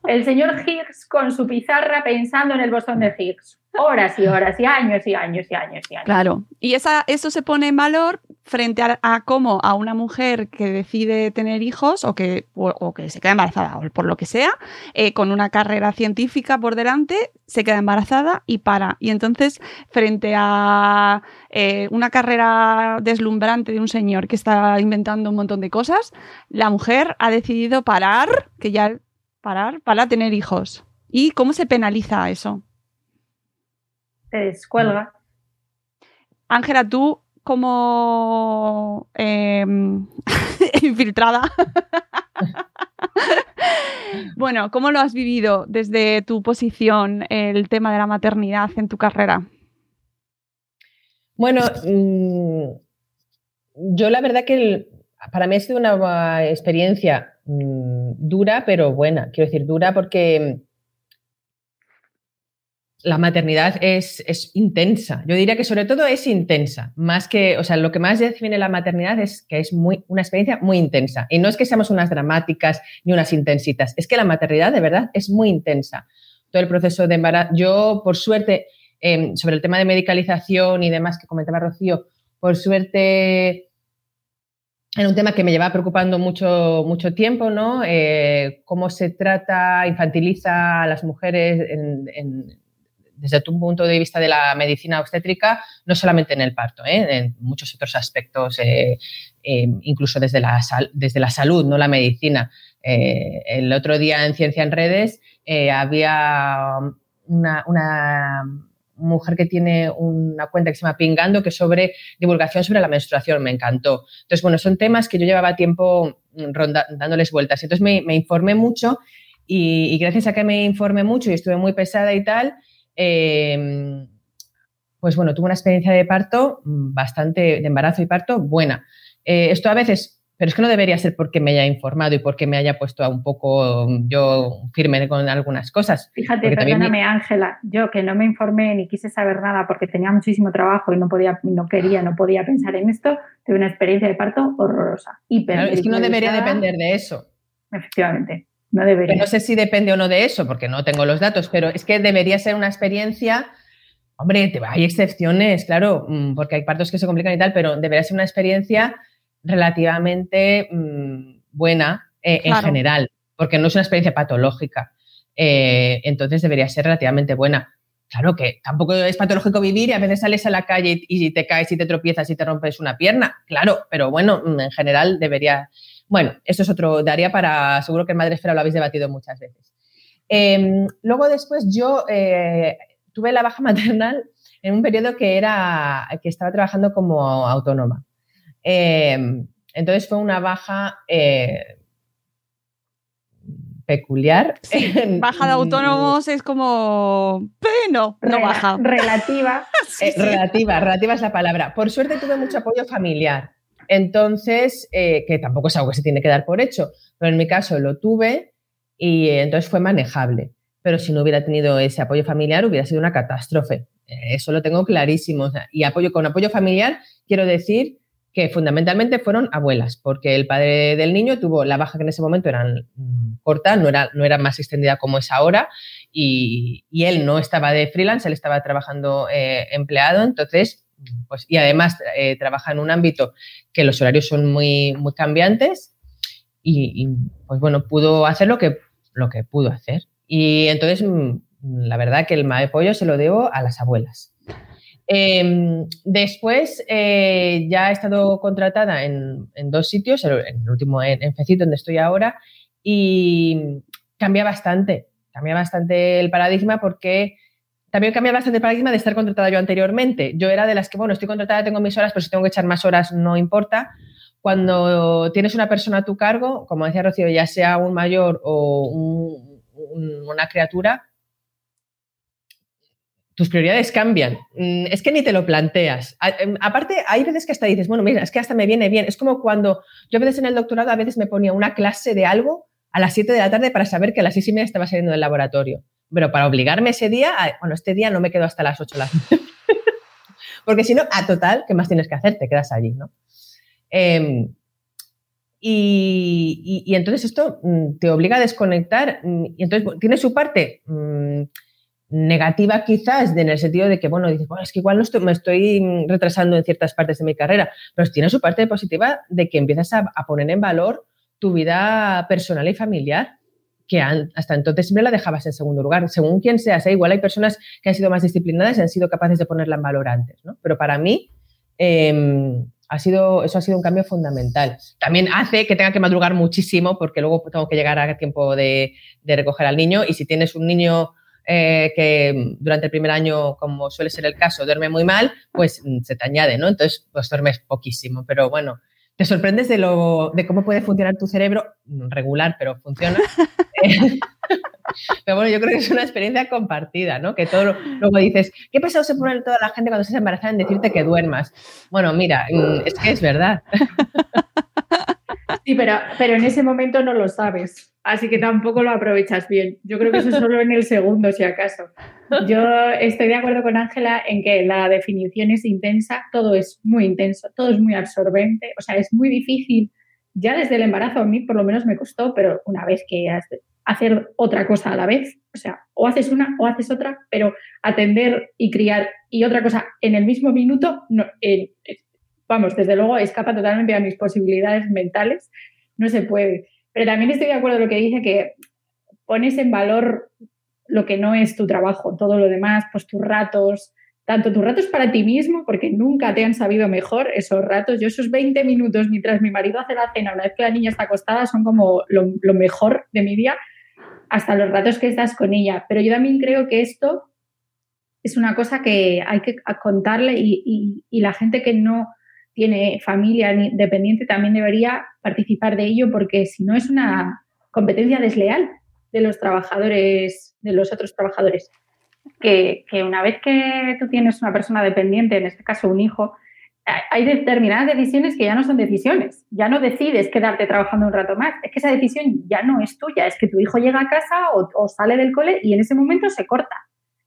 El señor Higgs con su pizarra pensando en el bosón de Higgs horas y horas y años y años y años y años. Claro, y esa, eso se pone en valor frente a, cómo a una mujer que decide tener hijos o que, o, que se queda embarazada o por lo que sea, eh, con una carrera científica por delante, se queda embarazada y para. Y entonces, frente a eh, una carrera deslumbrante de un señor que está inventando un montón de cosas, la mujer ha decidido parar, que ya parar para tener hijos. ¿Y cómo se penaliza eso? Te descuelga. Ángela, tú como em, (laughs) infiltrada. bueno, ¿cómo lo has vivido desde tu posición el tema de la maternidad en tu carrera? Bueno, mm, yo la verdad que para mí ha sido una experiencia mm, dura, pero buena. Quiero decir, dura porque la maternidad es, intensa. Yo diría que sobre todo es intensa. Más que, o sea, lo que más define la maternidad es que es muy, una experiencia muy intensa. Y no es que seamos unas dramáticas ni unas intensitas, es que la maternidad de verdad es muy intensa. Todo el proceso de embarazo. Yo, por suerte, em, sobre el tema de medicalización y demás que comentaba Rocío, por suerte era un tema que me llevaba preocupando mucho, mucho tiempo, ¿no? Eh, cómo se trata, infantiliza a las mujeres en desde tu punto de vista de la medicina obstétrica, no solamente en el parto, ¿eh? en muchos otros aspectos, eh, eh, incluso desde la, desde la salud, no la medicina. el otro día en Ciencia en Redes había una, mujer que tiene una cuenta que se llama Pingando, que es sobre divulgación sobre la menstruación, me encantó. Entonces, bueno, son temas que yo llevaba tiempo dándoles vueltas. Entonces me, informé mucho y, y, gracias a que me informé mucho y estuve muy pesada y tal, Em, pues bueno, tuve una experiencia de parto mm, bastante, de embarazo y parto buena. Eh, esto a veces, pero es que no debería ser porque me haya informado y porque me haya puesto a un poco mm, yo firme con algunas cosas. Fíjate, perdóname Ángela, yo que no me informé ni quise saber nada porque tenía muchísimo trabajo y no podía, no quería, no podía pensar en esto, tuve una experiencia de parto horrorosa. es que no debería depender de eso. Efectivamente. No debería. no sé si depende o no de eso, porque no tengo los datos, pero es que debería ser una experiencia. Hombre, hay excepciones, claro, mm, porque hay partos que se complican y tal, pero debería ser una experiencia relativamente mm, buena eh, en general, porque no es una experiencia patológica. Eh, entonces debería ser relativamente buena. claro que tampoco es patológico vivir y a veces sales a la calle y te caes y te tropiezas y te rompes una pierna, claro, pero bueno, mm, en general debería, bueno, eso es otro, daría para, seguro que en Madre Esfera lo habéis debatido muchas veces. Em, luego después yo eh, tuve la baja (laughs) maternal en un periodo que era, que estaba trabajando como autónoma. Em, entonces fue una baja eh, peculiar. baja de autónomos es como, no, no baja. Relativa. (laughs) Eh, relativa, relativa es la palabra. Por suerte tuve mucho apoyo familiar. Entonces, eh, que tampoco es algo que se tiene que dar por hecho, pero en mi caso lo tuve y entonces fue manejable. Pero si no hubiera tenido ese apoyo familiar, hubiera sido una catástrofe. Eso lo tengo clarísimo. y apoyo con apoyo familiar, quiero decir que fundamentalmente fueron abuelas, porque el padre del niño tuvo la baja que en ese momento era mm, corta, no era, no era más extendida como es ahora, y, él no estaba de freelance, él estaba trabajando eh, empleado, entonces, pues, y además eh, trabaja en un ámbito que los horarios son muy, muy cambiantes, y, pues bueno, pudo hacer lo que, lo que pudo hacer. Y entonces, mm, la verdad que el mae pollo se lo debo a las abuelas. Em, después eh, ya he estado contratada en, dos sitios, en el último en, en donde estoy ahora, y cambia bastante, cambia bastante el paradigma porque también cambia bastante el paradigma de estar contratada yo anteriormente. Yo era de las que, bueno, estoy contratada, tengo mis horas, pero si tengo que echar más horas no importa. Cuando tienes una persona a tu cargo, como decía Rocío, ya sea un mayor o una criatura, tus prioridades cambian. Mm, es que ni te lo planteas. Em, aparte, hay veces que hasta dices, bueno, mira, es que hasta me viene bien. Es como cuando yo a veces en el doctorado, a veces me ponía una clase de algo a las 7 de la tarde para saber que a las 6 y media estaba saliendo del laboratorio. Pero para obligarme ese día, bueno, este día no me quedo hasta las 8 de la (laughs) Porque si no, a total, ¿qué más tienes que hacer? Te quedas allí, ¿no? Em, y, entonces esto mm, te obliga a desconectar. Mm, y entonces tiene su parte negativa quizás en el sentido de que, bueno, dices, bueno, es que igual no me estoy retrasando en ciertas partes de mi carrera, pero tiene su parte positiva de que empiezas a, poner en valor tu vida personal y familiar, que hasta entonces siempre la dejabas en segundo lugar. Según quien seas, ¿eh? igual hay personas que han sido más disciplinadas y han sido capaces de ponerla en valor antes, ¿no? Pero para mí, em, ha sido, eso ha sido un cambio fundamental. También hace que tenga que madrugar muchísimo porque luego tengo que llegar a tiempo de, recoger al niño y si tienes un niño eh, que durante el primer año, como suele ser el caso, duerme muy mal, pues mm, se te añade, ¿no? Entonces, pues duermes poquísimo, pero bueno, te sorprendes de, lo, de cómo puede funcionar tu cerebro, mm, regular, pero funciona. (laughs) (laughs) pero bueno, yo creo que es una experiencia compartida, ¿no? Que todo luego dices, ¿qué pesado se pone toda la gente cuando estás embarazada en decirte que duermas? Bueno, mira, mm, es que es verdad. (laughs) Sí, pero, pero en ese momento no lo sabes así que tampoco lo aprovechas bien. Yo creo que eso es solo en el segundo, si acaso. Yo estoy de acuerdo con Ángela en que la definición es intensa, todo es muy intenso, todo es muy absorbente, o sea, es muy difícil. Ya desde el embarazo a mí por lo menos me costó, pero una vez que has hacer otra cosa a la vez, o sea, o haces una o haces otra, pero atender y criar y otra cosa en el mismo minuto, no, eh, vamos, desde luego escapa totalmente a mis posibilidades mentales, no se puede. Pero también estoy de acuerdo con lo que dice que pones en valor lo que no es tu trabajo, todo lo demás, pues tus ratos, tanto tus ratos para ti mismo, porque nunca te han sabido mejor esos ratos. Yo esos 20 minutos mientras mi marido hace la cena, una vez que la niña está acostada, son como lo, mejor de mi día, hasta los ratos que estás con ella. Pero yo también creo que esto es una cosa que hay que contarle y la gente que no tiene familia dependiente también debería participar de ello porque si no es una competencia desleal de los trabajadores, de los otros trabajadores. Que, una vez que tú tienes una persona dependiente, en este caso un hijo, hay determinadas decisiones que ya no son decisiones. Ya no decides quedarte trabajando un rato más. Es que esa decisión ya no es tuya. Es que tu hijo llega a casa o, o sale del cole y en ese momento se corta.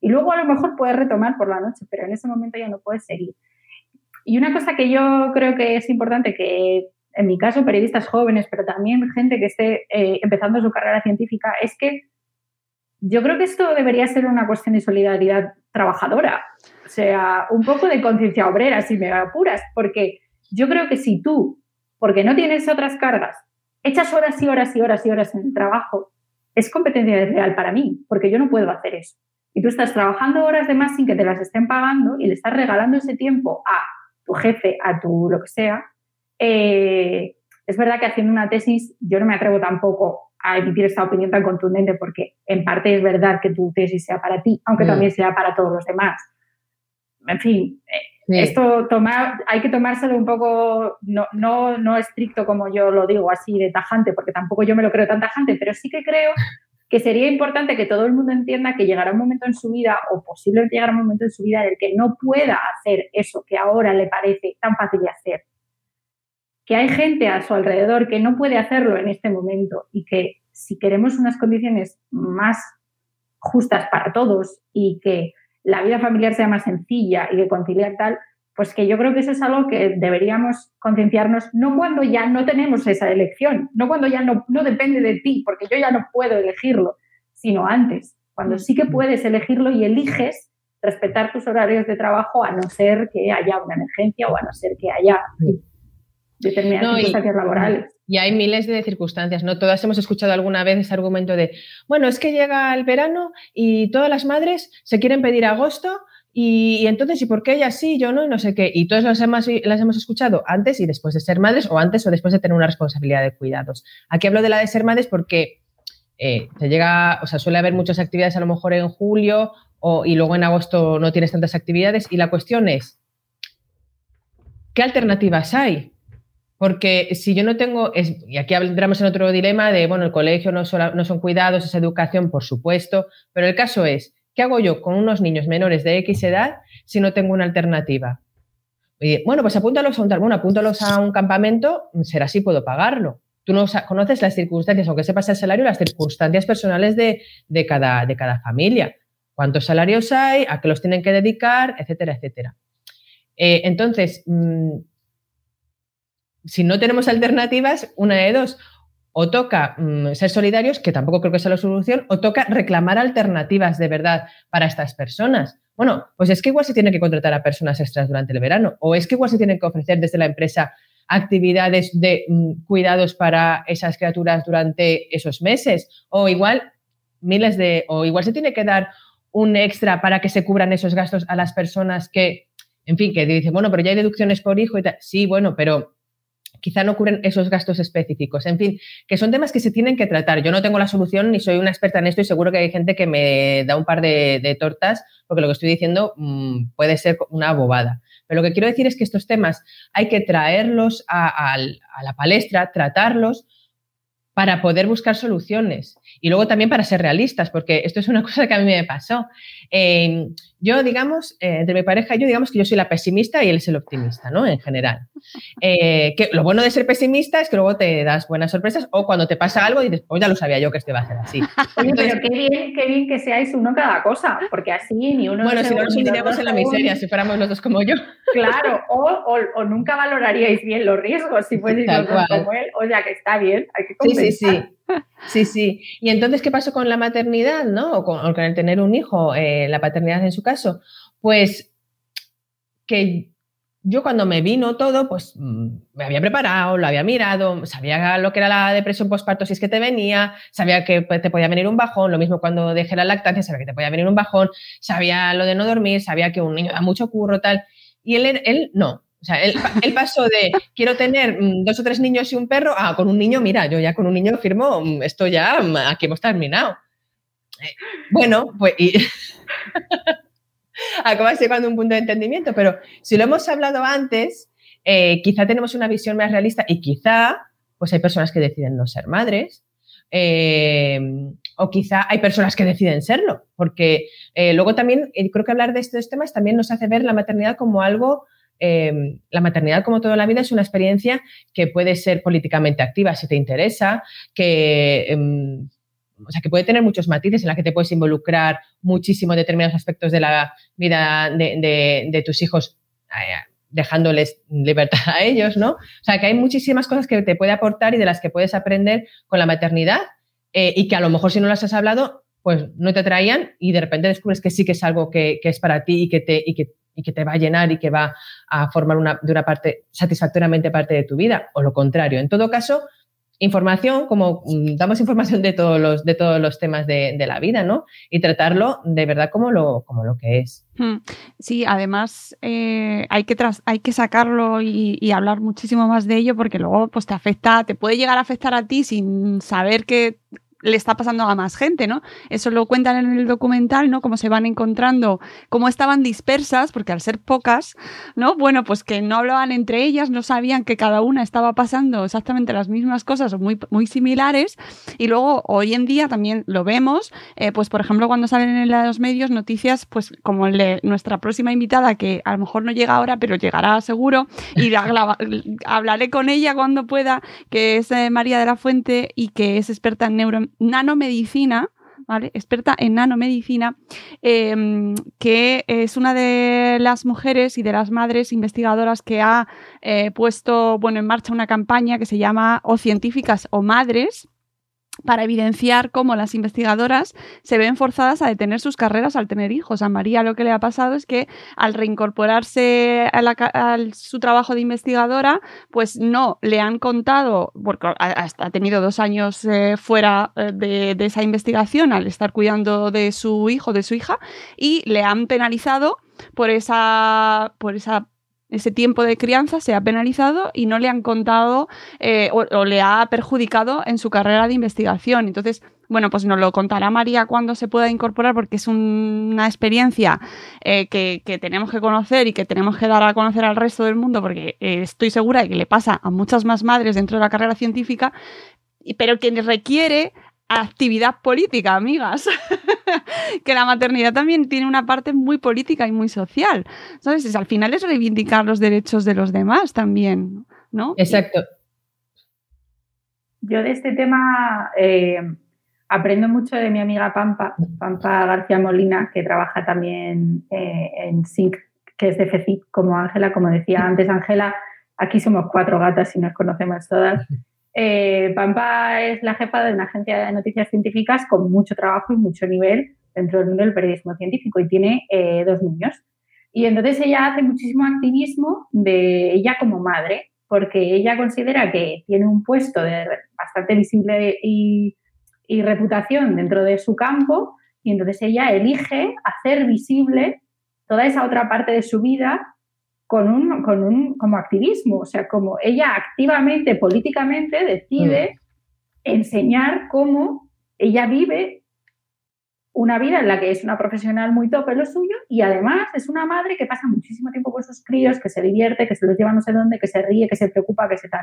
Y luego a lo mejor puedes retomar por la noche, pero en ese momento ya no puedes seguir. Y una cosa que yo creo que es importante, que en mi caso periodistas jóvenes, pero también gente que esté eh, empezando su carrera científica, es que yo creo que esto debería ser una cuestión de solidaridad trabajadora, o sea, un poco de conciencia obrera, si me apuras, porque yo creo que si tú, porque no tienes otras cargas, echas horas y horas y horas y horas en el trabajo, es competencia desleal para mí, porque yo no puedo hacer eso. y tú estás trabajando horas de más sin que te las estén pagando y le estás regalando ese tiempo a tu jefe, a tu lo que sea, eh, es verdad que haciendo una tesis yo no me atrevo tampoco a emitir esta opinión tan contundente porque en parte es verdad que tu tesis sea para ti, aunque mm. también sea para todos los demás. En fin, eh, esto hay que tomárselo un poco, no, no, no estricto como yo lo digo, así de tajante, porque tampoco yo me lo creo tan tajante, pero sí que creo que sería importante que todo el mundo entienda que llegará un momento en su vida, o posiblemente llegará un momento en su vida en el que no pueda hacer eso que ahora le parece tan fácil de hacer. Que hay gente a su alrededor que no puede hacerlo en este momento y que si queremos unas condiciones más justas para todos y que la vida familiar sea más sencilla y que conciliar tal, pues que yo creo que eso es algo que deberíamos concienciarnos, no cuando ya no tenemos esa elección, no cuando ya no, no depende de ti, porque yo ya no puedo elegirlo, sino antes, cuando sí que puedes elegirlo y eliges respetar tus horarios de trabajo a no ser que haya una emergencia o a no ser que haya determinadas circunstancias laborales. Y hay miles de circunstancias, ¿no? Todas hemos escuchado alguna vez ese argumento de, bueno, es que llega el verano y todas las madres se quieren pedir agosto y, entonces, ¿y por qué ella sí, yo no? Y no sé qué. Y todas las hemos, las hemos escuchado antes y después de ser madres o antes o después de tener una responsabilidad de cuidados. Aquí hablo de la de ser madres porque eh, te llega, o sea, suele haber muchas actividades a lo mejor en julio o, y luego en agosto no tienes tantas actividades. Y la cuestión es, ¿qué alternativas hay? Porque si yo no tengo, y aquí entramos en otro dilema de, bueno, el colegio no, no son cuidados, es educación, por supuesto, pero el caso es, ¿Qué hago yo con unos niños menores de X edad si no tengo una alternativa? bueno, pues apúntalos a un, apúntalos a un campamento, será así, puedo pagarlo. Tú no conoces las circunstancias, aunque sepas el salario, las circunstancias personales de, cada, de cada familia. ¿Cuántos salarios hay? ¿A qué los tienen que dedicar? Etcétera, etcétera. Eh, entonces, mm, si no tenemos alternativas, una de dos, o toca mm, ser solidarios, que tampoco creo que sea la solución, o toca reclamar alternativas de verdad para estas personas. Bueno, pues es que igual se tiene que contratar a personas extras durante el verano, o es que igual se tienen que ofrecer desde la empresa actividades de mm, cuidados para esas criaturas durante esos meses, o igual miles de, o igual se tiene que dar un extra para que se cubran esos gastos a las personas que, en fin, que dicen, bueno, pero ya hay deducciones por hijo y tal. Sí, bueno, pero quizá no cubren esos gastos específicos. En fin, que son temas que se tienen que tratar. Yo no tengo la solución ni soy una experta en esto y seguro que hay gente que me da un par de, tortas porque lo que estoy diciendo mm, puede ser una bobada. Pero lo que quiero decir es que estos temas hay que traerlos a la palestra, tratarlos para poder buscar soluciones y luego también para ser realistas, porque esto es una (laughs) cosa que a mí me pasó. Eh, yo, digamos, eh, entre mi pareja y yo, digamos que yo soy la pesimista y él es el optimista, ¿no? En general. Eh, que lo bueno de ser pesimista es que luego te das buenas sorpresas o cuando te pasa algo y dices, pues ya lo sabía yo que esto iba a ser así. (laughs) Oye, pero qué bien, qué bien que seáis uno cada cosa, porque así ni uno... Bueno, si no nos hundiríamos en la miseria, si fuéramos los dos como yo. Claro, o, o, nunca valoraríais bien los riesgos si fueseis los dos como él. O sea, que está bien, hay que Sí, sí, sí. Sí, sí. Y entonces, ¿qué pasó con la maternidad, no? O con, el tener un hijo, eh, la paternidad en su caso. Pues que yo cuando me vino todo, pues mm, me había preparado, lo había mirado, sabía lo que era la depresión postparto si es que te venía, sabía que te podía venir un bajón, lo mismo cuando dejé la lactancia, sabía que te podía venir un bajón, sabía lo de no dormir, sabía que un niño da mucho curro, tal. Y él, él no, o sea, él, pasó de quiero tener mm, dos o tres niños y un perro a con un niño, mira, yo ya con un niño firmo, mm, esto ya, mm, aquí hemos terminado. Eh, bueno, pues y (laughs) acabas llegando a un punto de entendimiento, pero si lo hemos hablado antes, eh, quizá tenemos una visión más realista y quizá pues hay personas que deciden no ser madres. Eh, o quizá hay personas que deciden serlo, porque luego también creo que hablar de estos temas también nos hace ver la maternidad como algo Em, la maternidad, como toda la vida, es una experiencia que puede ser políticamente activa si te interesa, que, em, o sea, que puede tener muchos matices en la que te puedes involucrar muchísimo en determinados aspectos de la vida de, tus hijos eh, dejándoles libertad a ellos, ¿no? O sea, que hay muchísimas cosas que te puede aportar y de las que puedes aprender con la maternidad eh, y que a lo mejor si no las has hablado, pues no te atraían y de repente descubres que sí que es algo que, es para ti y que, te, y que y que te va a llenar y que va a formar una, de una parte satisfactoriamente parte de tu vida, o lo contrario. En todo caso, información, como mm, damos información de todos los, de todos los temas de, la vida, ¿no? Y tratarlo de verdad como lo, como lo que es. Hmm. Sí, además eh, hay, que hay que sacarlo y, y, hablar muchísimo más de ello porque luego pues, te afecta, te puede llegar a afectar a ti sin saber que le está pasando a más gente, ¿no? Eso lo cuentan en el documental, ¿no? Cómo se van encontrando, cómo estaban dispersas, porque al ser pocas, ¿no? Bueno, pues que no hablaban entre ellas, no sabían que cada una estaba pasando exactamente las mismas cosas o muy, muy similares. Y luego, hoy en día también lo vemos, eh, pues por ejemplo, cuando salen en los medios noticias, pues como el nuestra próxima invitada, que a lo mejor no llega ahora, pero llegará seguro, y (laughs) hablaré con ella cuando pueda, que es eh, María de la Fuente y que es experta en neuro nanomedicina, ¿vale? experta en nanomedicina, em, que es una de las mujeres y de las madres investigadoras que ha eh, puesto bueno, en marcha una campaña que se llama O Científicas o Madres, para evidenciar cómo las investigadoras se ven forzadas a detener sus carreras al tener hijos. A María lo que le ha pasado es que al reincorporarse a, su trabajo de investigadora, pues no le han contado, porque ha, tenido dos años eh, fuera eh, de, de esa investigación al estar cuidando de su hijo, de su hija, y le han penalizado por esa, por esa ese tiempo de crianza se ha penalizado y no le han contado eh, o, le ha perjudicado en su carrera de investigación. Entonces, bueno, pues nos lo contará María cuando se pueda incorporar porque es una experiencia eh, que, tenemos que conocer y que tenemos que dar a conocer al resto del mundo porque eh, estoy segura de que le pasa a muchas más madres dentro de la carrera científica, pero que requiere actividad política, amigas. (laughs) que la maternidad también tiene una parte muy política y muy social. ¿Sabes? al final es reivindicar los derechos de los demás también, ¿no? Exacto. Yo de este tema eh, aprendo mucho de mi amiga Pampa, Pampa García Molina, que trabaja también eh, en SINC, que es de FECIP, como Ángela, como decía antes Ángela, aquí somos cuatro gatas y nos conocemos todas. Eh, Pampa es la jefa de una agencia de noticias científicas con mucho trabajo y mucho nivel dentro del mundo del periodismo científico y tiene eh, dos niños. Y entonces ella hace muchísimo activismo de ella como madre, porque ella considera que tiene un puesto de bastante visible y, y reputación dentro de su campo y entonces ella elige hacer visible toda esa otra parte de su vida con un, con un como activismo, o sea, como ella activamente, políticamente decide mm. enseñar cómo ella vive una vida en la que es una profesional muy top en lo suyo y además es una madre que pasa muchísimo tiempo con sus críos, que se divierte, que se los lleva no sé dónde, que se ríe, que se preocupa, que se tal.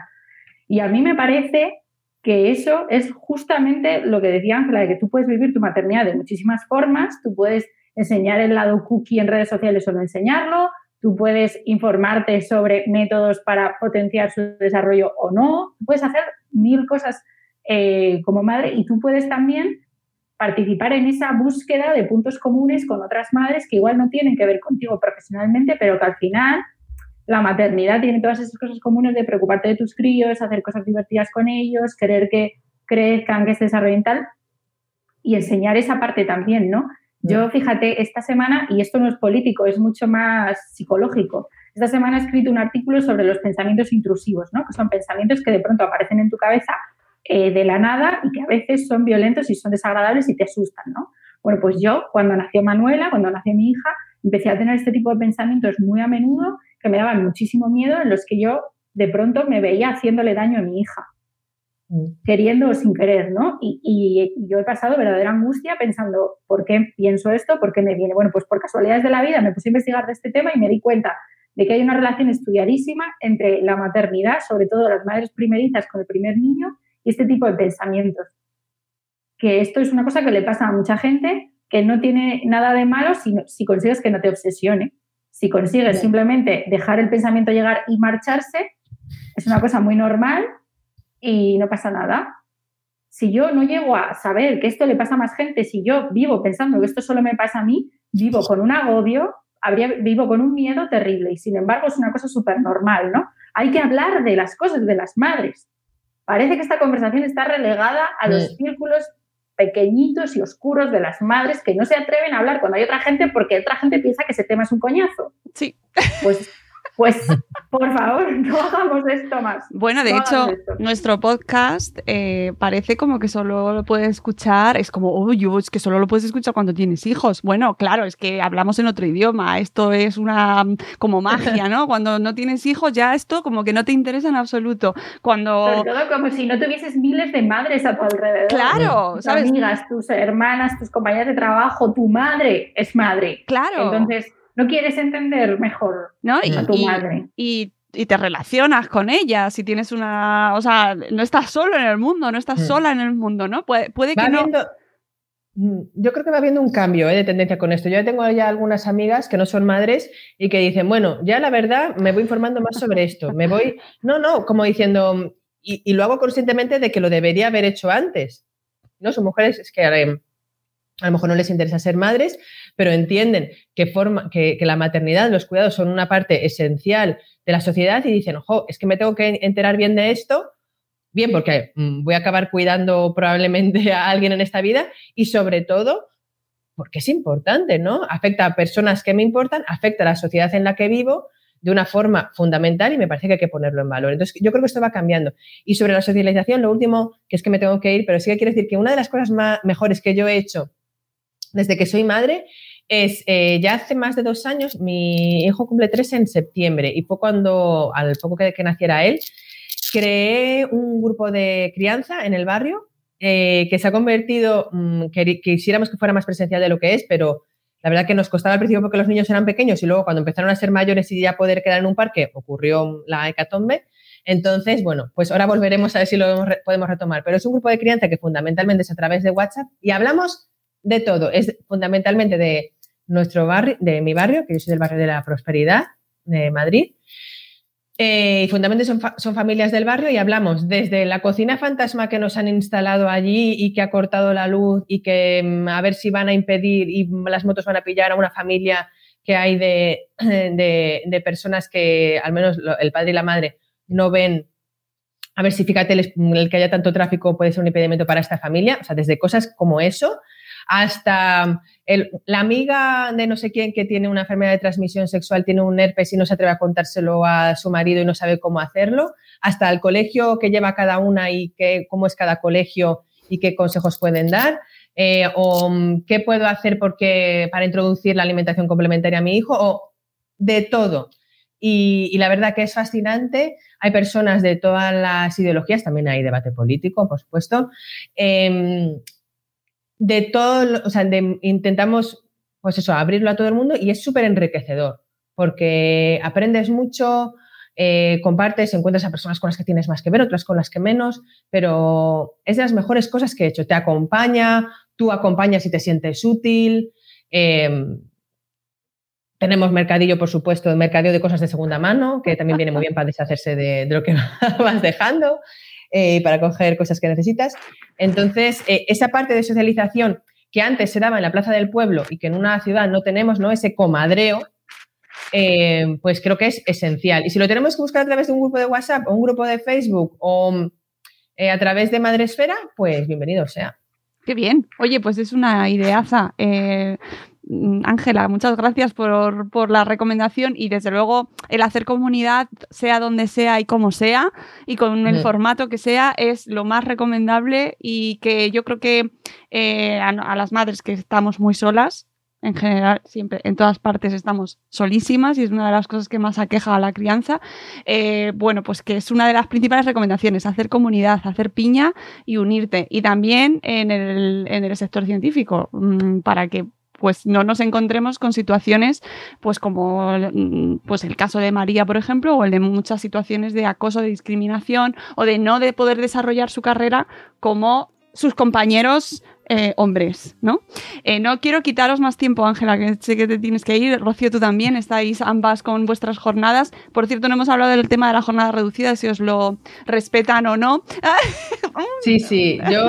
Y a mí me parece que eso es justamente lo que decía Ángela, de que tú puedes vivir tu maternidad de muchísimas formas, tú puedes enseñar el lado cookie en redes sociales o no enseñarlo, tú puedes informarte sobre métodos para potenciar su desarrollo o no, puedes hacer mil cosas eh, como madre y tú puedes también participar en esa búsqueda de puntos comunes con otras madres que igual no tienen que ver contigo profesionalmente, pero que al final la maternidad tiene todas esas cosas comunes de preocuparte de tus críos, hacer cosas divertidas con ellos, querer que crezcan, que se desarrollen tal, y enseñar esa parte también, ¿no? Yo, fíjate, esta semana, y esto no es político, es mucho más psicológico, esta semana he escrito un artículo sobre los pensamientos intrusivos, ¿no? que son pensamientos que de pronto aparecen en tu cabeza eh, de la nada y que a veces son violentos y son desagradables y te asustan. ¿no? Bueno, pues yo, cuando nació Manuela, cuando nació mi hija, empecé a tener este tipo de pensamientos muy a menudo que me daban muchísimo miedo, en los que yo de pronto me veía haciéndole daño a mi hija. Queriendo o sin querer, ¿no? Y, yo he pasado verdadera angustia pensando, ¿por qué pienso esto? ¿Por qué me viene? Bueno, pues por casualidades de la vida me puse a investigar de este tema y me di cuenta de que hay una relación estudiadísima entre la maternidad, sobre todo las madres primerizas con el primer niño, y este tipo de pensamientos. Que esto es una cosa que le pasa a mucha gente, que no tiene nada de malo si, si consigues que no te obsesione. Si consigues simplemente dejar el pensamiento llegar y marcharse, es una cosa muy normal y no pasa nada. Si yo no llego a saber que esto le pasa a más gente, si yo vivo pensando que esto solo me pasa a mí, vivo con un agobio, habría, vivo con un miedo terrible y sin embargo es una cosa súper normal, ¿no? Hay que hablar de las cosas de las madres. Parece que esta conversación está relegada a los círculos pequeñitos y oscuros de las madres que no se atreven a hablar cuando hay otra gente porque otra gente piensa que ese tema es un coñazo. Sí. Pues Pues (laughs) por favor, (laughs) no hagamos esto más. Bueno, de hecho, nuestro podcast eh, parece como que solo lo puedes escuchar, es como, uy, es que solo lo puedes escuchar cuando tienes hijos. Bueno, claro, es que hablamos en otro idioma, esto es una como magia, ¿no? Cuando no tienes hijos ya esto como que no te interesa en absoluto. Cuando... Sobre todo como si no tuvieses miles de madres a tu alrededor. Claro, tus amigas, tus hermanas, tus compañeras de trabajo, tu madre es madre. Claro. Entonces no quieres entender mejor a tu madre. Y, te relacionas con ella, si tienes una, o sea, no estás solo en el mundo, no estás mm. sola en el mundo, ¿no? Puede, puede que no... Mm, yo creo que va habiendo un cambio ¿eh? de tendencia con esto. Yo tengo ya algunas amigas que no son madres y que dicen, bueno, ya la verdad me voy informando más sobre esto. Me voy, (laughs) no, no, como diciendo, y, lo hago conscientemente de que lo debería haber hecho antes. No, son mujeres es que a lo mejor no les interesa ser madres, pero entienden que, la maternidad, los cuidados son una parte esencial de la sociedad y dicen, ojo, es que me tengo que enterar bien de esto, bien, porque mm, voy a acabar cuidando probablemente a alguien en esta vida y sobre todo porque es importante, ¿no? Afecta a personas que me importan, afecta a la sociedad en la que vivo de una forma fundamental y me parece que hay que ponerlo en valor. Entonces, yo creo que esto va cambiando. Y sobre la socialización, lo último, que es que me tengo que ir, pero sí que quiero decir que una de las cosas más mejores que yo he hecho desde que soy madre es, eh, ya hace más de dos años, mi hijo cumple tres en septiembre y fue cuando, al poco que, naciera él, creé un grupo de crianza en el barrio eh, que se ha convertido, mm, que quisiéramos que fuera más presencial de lo que es, pero la verdad que nos costaba al principio porque los niños eran pequeños y luego cuando empezaron a ser mayores y ya poder quedar en un parque, ocurrió la hecatombe. Entonces, bueno, pues ahora volveremos a ver si lo podemos retomar. Pero es un grupo de crianza que fundamentalmente es a través de WhatsApp y hablamos de todo. Es fundamentalmente de nuestro barrio, de mi barrio, que yo soy del barrio de la Prosperidad de Madrid. Eh, y fundamentalmente son, familias del barrio y hablamos desde la cocina fantasma que nos han instalado allí y que ha cortado la luz y que mm, a ver si van a impedir y las motos van a pillar a una familia que hay de, (clears throat) de, personas que al menos el padre y la madre no ven. A ver si fíjate el, el que haya tanto tráfico puede ser un impedimento para esta familia. O sea, desde cosas como eso hasta la amiga de no sé quién que tiene una enfermedad de transmisión sexual, tiene un herpes y no se atreve a contárselo a su marido y no sabe cómo hacerlo, hasta el colegio que lleva cada una y qué, cómo es cada colegio y qué consejos pueden dar. Eh, o mm, qué puedo hacer porque, para introducir la alimentación complementaria a mi hijo, o de todo. Y, la verdad que es fascinante. Hay personas de todas las ideologías, también hay debate político, por supuesto. Em, de todo, o sea, intentamos, pues eso, abrirlo a todo el mundo y es súper enriquecedor porque aprendes mucho, eh, compartes, encuentras a personas con las que tienes más que ver, otras con las que menos, pero es de las mejores cosas que he hecho. Te acompaña, tú acompañas y te sientes útil. Em, tenemos mercadillo, por supuesto, mercadillo de cosas de segunda mano, que también viene muy bien para deshacerse de, de lo que (laughs) vas dejando. Eh, para coger cosas que necesitas. Entonces, eh, esa parte de socialización que antes se daba en la plaza del pueblo y que en una ciudad no tenemos, ¿no? Ese comadreo, eh, pues creo que es esencial. Y si lo tenemos que buscar a través de un grupo de WhatsApp o un grupo de Facebook o a través de Madresfera, pues bienvenido sea. Qué bien. Oye, pues es una ideaza. Ángela, muchas gracias por, la recomendación y desde luego el hacer comunidad, sea donde sea y como sea, y con el formato que sea, es lo más recomendable y que yo creo que eh, a, las madres que estamos muy solas, en general, siempre, en todas partes estamos solísimas y es una de las cosas que más aqueja a la crianza. Eh, bueno, pues que es una de las principales recomendaciones, hacer comunidad, hacer piña y unirte. Y también en el, en el sector científico, mm, para que pues no nos encontremos con situaciones pues como mm, pues el caso de María, por ejemplo, o el de muchas situaciones de acoso, de discriminación o de no de poder desarrollar su carrera como sus compañeros eh, hombres, ¿no? Eh, no quiero quitaros más tiempo, Ángela, que sé que te tienes que ir. Rocío, tú también, estáis ambas con vuestras jornadas. Por cierto, no hemos hablado del tema de la jornada reducida, si os lo respetan o no. (laughs) Sí, sí, yo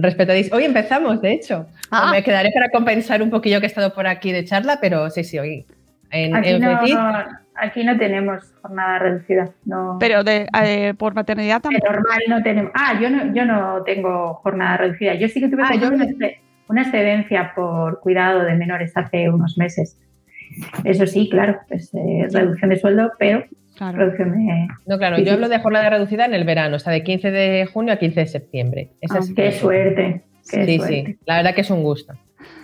respetadís. Hoy empezamos, de hecho. Ah. Me quedaré para compensar un poquillo que he estado por aquí de charla, pero sí, sí, hoy en, aquí, no, aquí no tenemos jornada reducida. No. Pero de, eh, por maternidad también. normal no tenemos. Ah, yo no, yo no tengo jornada reducida. Yo sí que tuve ah, una, excedencia por cuidado de menores hace unos meses. Eso sí, claro, es eh, reducción de sueldo, pero reducción de... No, claro, yo hablo de jornada reducida en el verano, o sea, de 15 de junio a 15 de septiembre. Ah, qué suerte. sí, sí, la verdad que es un gusto.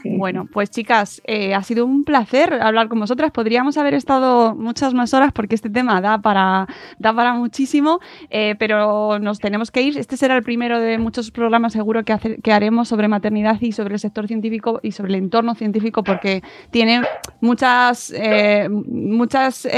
Bueno, pues chicas, eh, ha sido un placer hablar con vosotras. Podríamos haber estado muchas más horas porque este tema da para, da para muchísimo, eh, pero nos tenemos que ir. Este será el primero de muchos programas seguro que, que haremos sobre maternidad y sobre el sector científico y sobre el entorno científico porque tiene muchas, eh, muchas,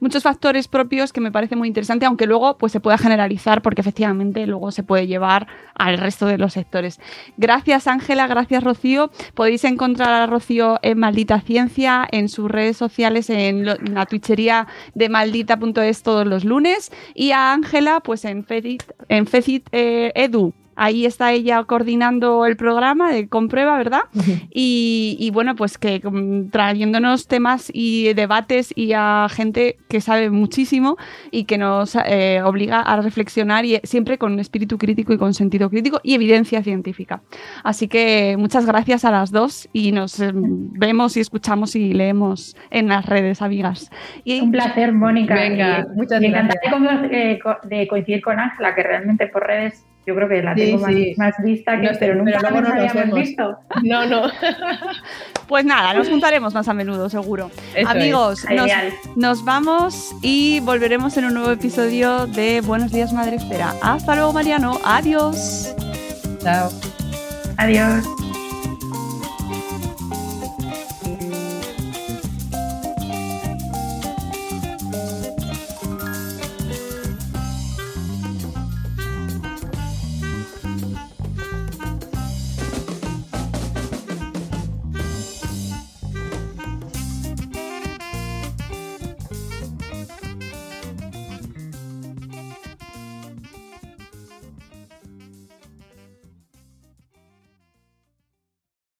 muchos factores propios que me parece muy interesante, aunque luego pues, se pueda generalizar porque efectivamente luego se puede llevar al resto de los sectores. Gracias Ángela, gracias Rocío. Podéis encontrar a Rocío en Maldita Ciencia, en sus redes sociales, en, la twitchería de maldita.es todos los lunes. Y a Ángela pues en Fecit, en eh, Edu Ahí está ella coordinando el programa de Comprueba, ¿verdad? y, bueno, pues que trayéndonos temas y debates y a gente que sabe muchísimo y que nos eh, obliga a reflexionar y siempre con un espíritu crítico y con sentido crítico y evidencia científica. Así que muchas gracias a las dos y nos eh, vemos y escuchamos y leemos en las redes, amigas. Y, un placer, Mónica. Venga, muchas gracias. Me encantaría de coincidir con Ángela, que realmente por redes yo creo que la tengo Más, vista, que, pero nunca pero nos habíamos visto. No, no. (laughs) pues nada, nos juntaremos más a menudo, seguro. Amigos, nos, vamos y volveremos en un nuevo episodio de Buenos Días Madre Espera. Hasta luego, Mariano. Adiós. Chao. Adiós.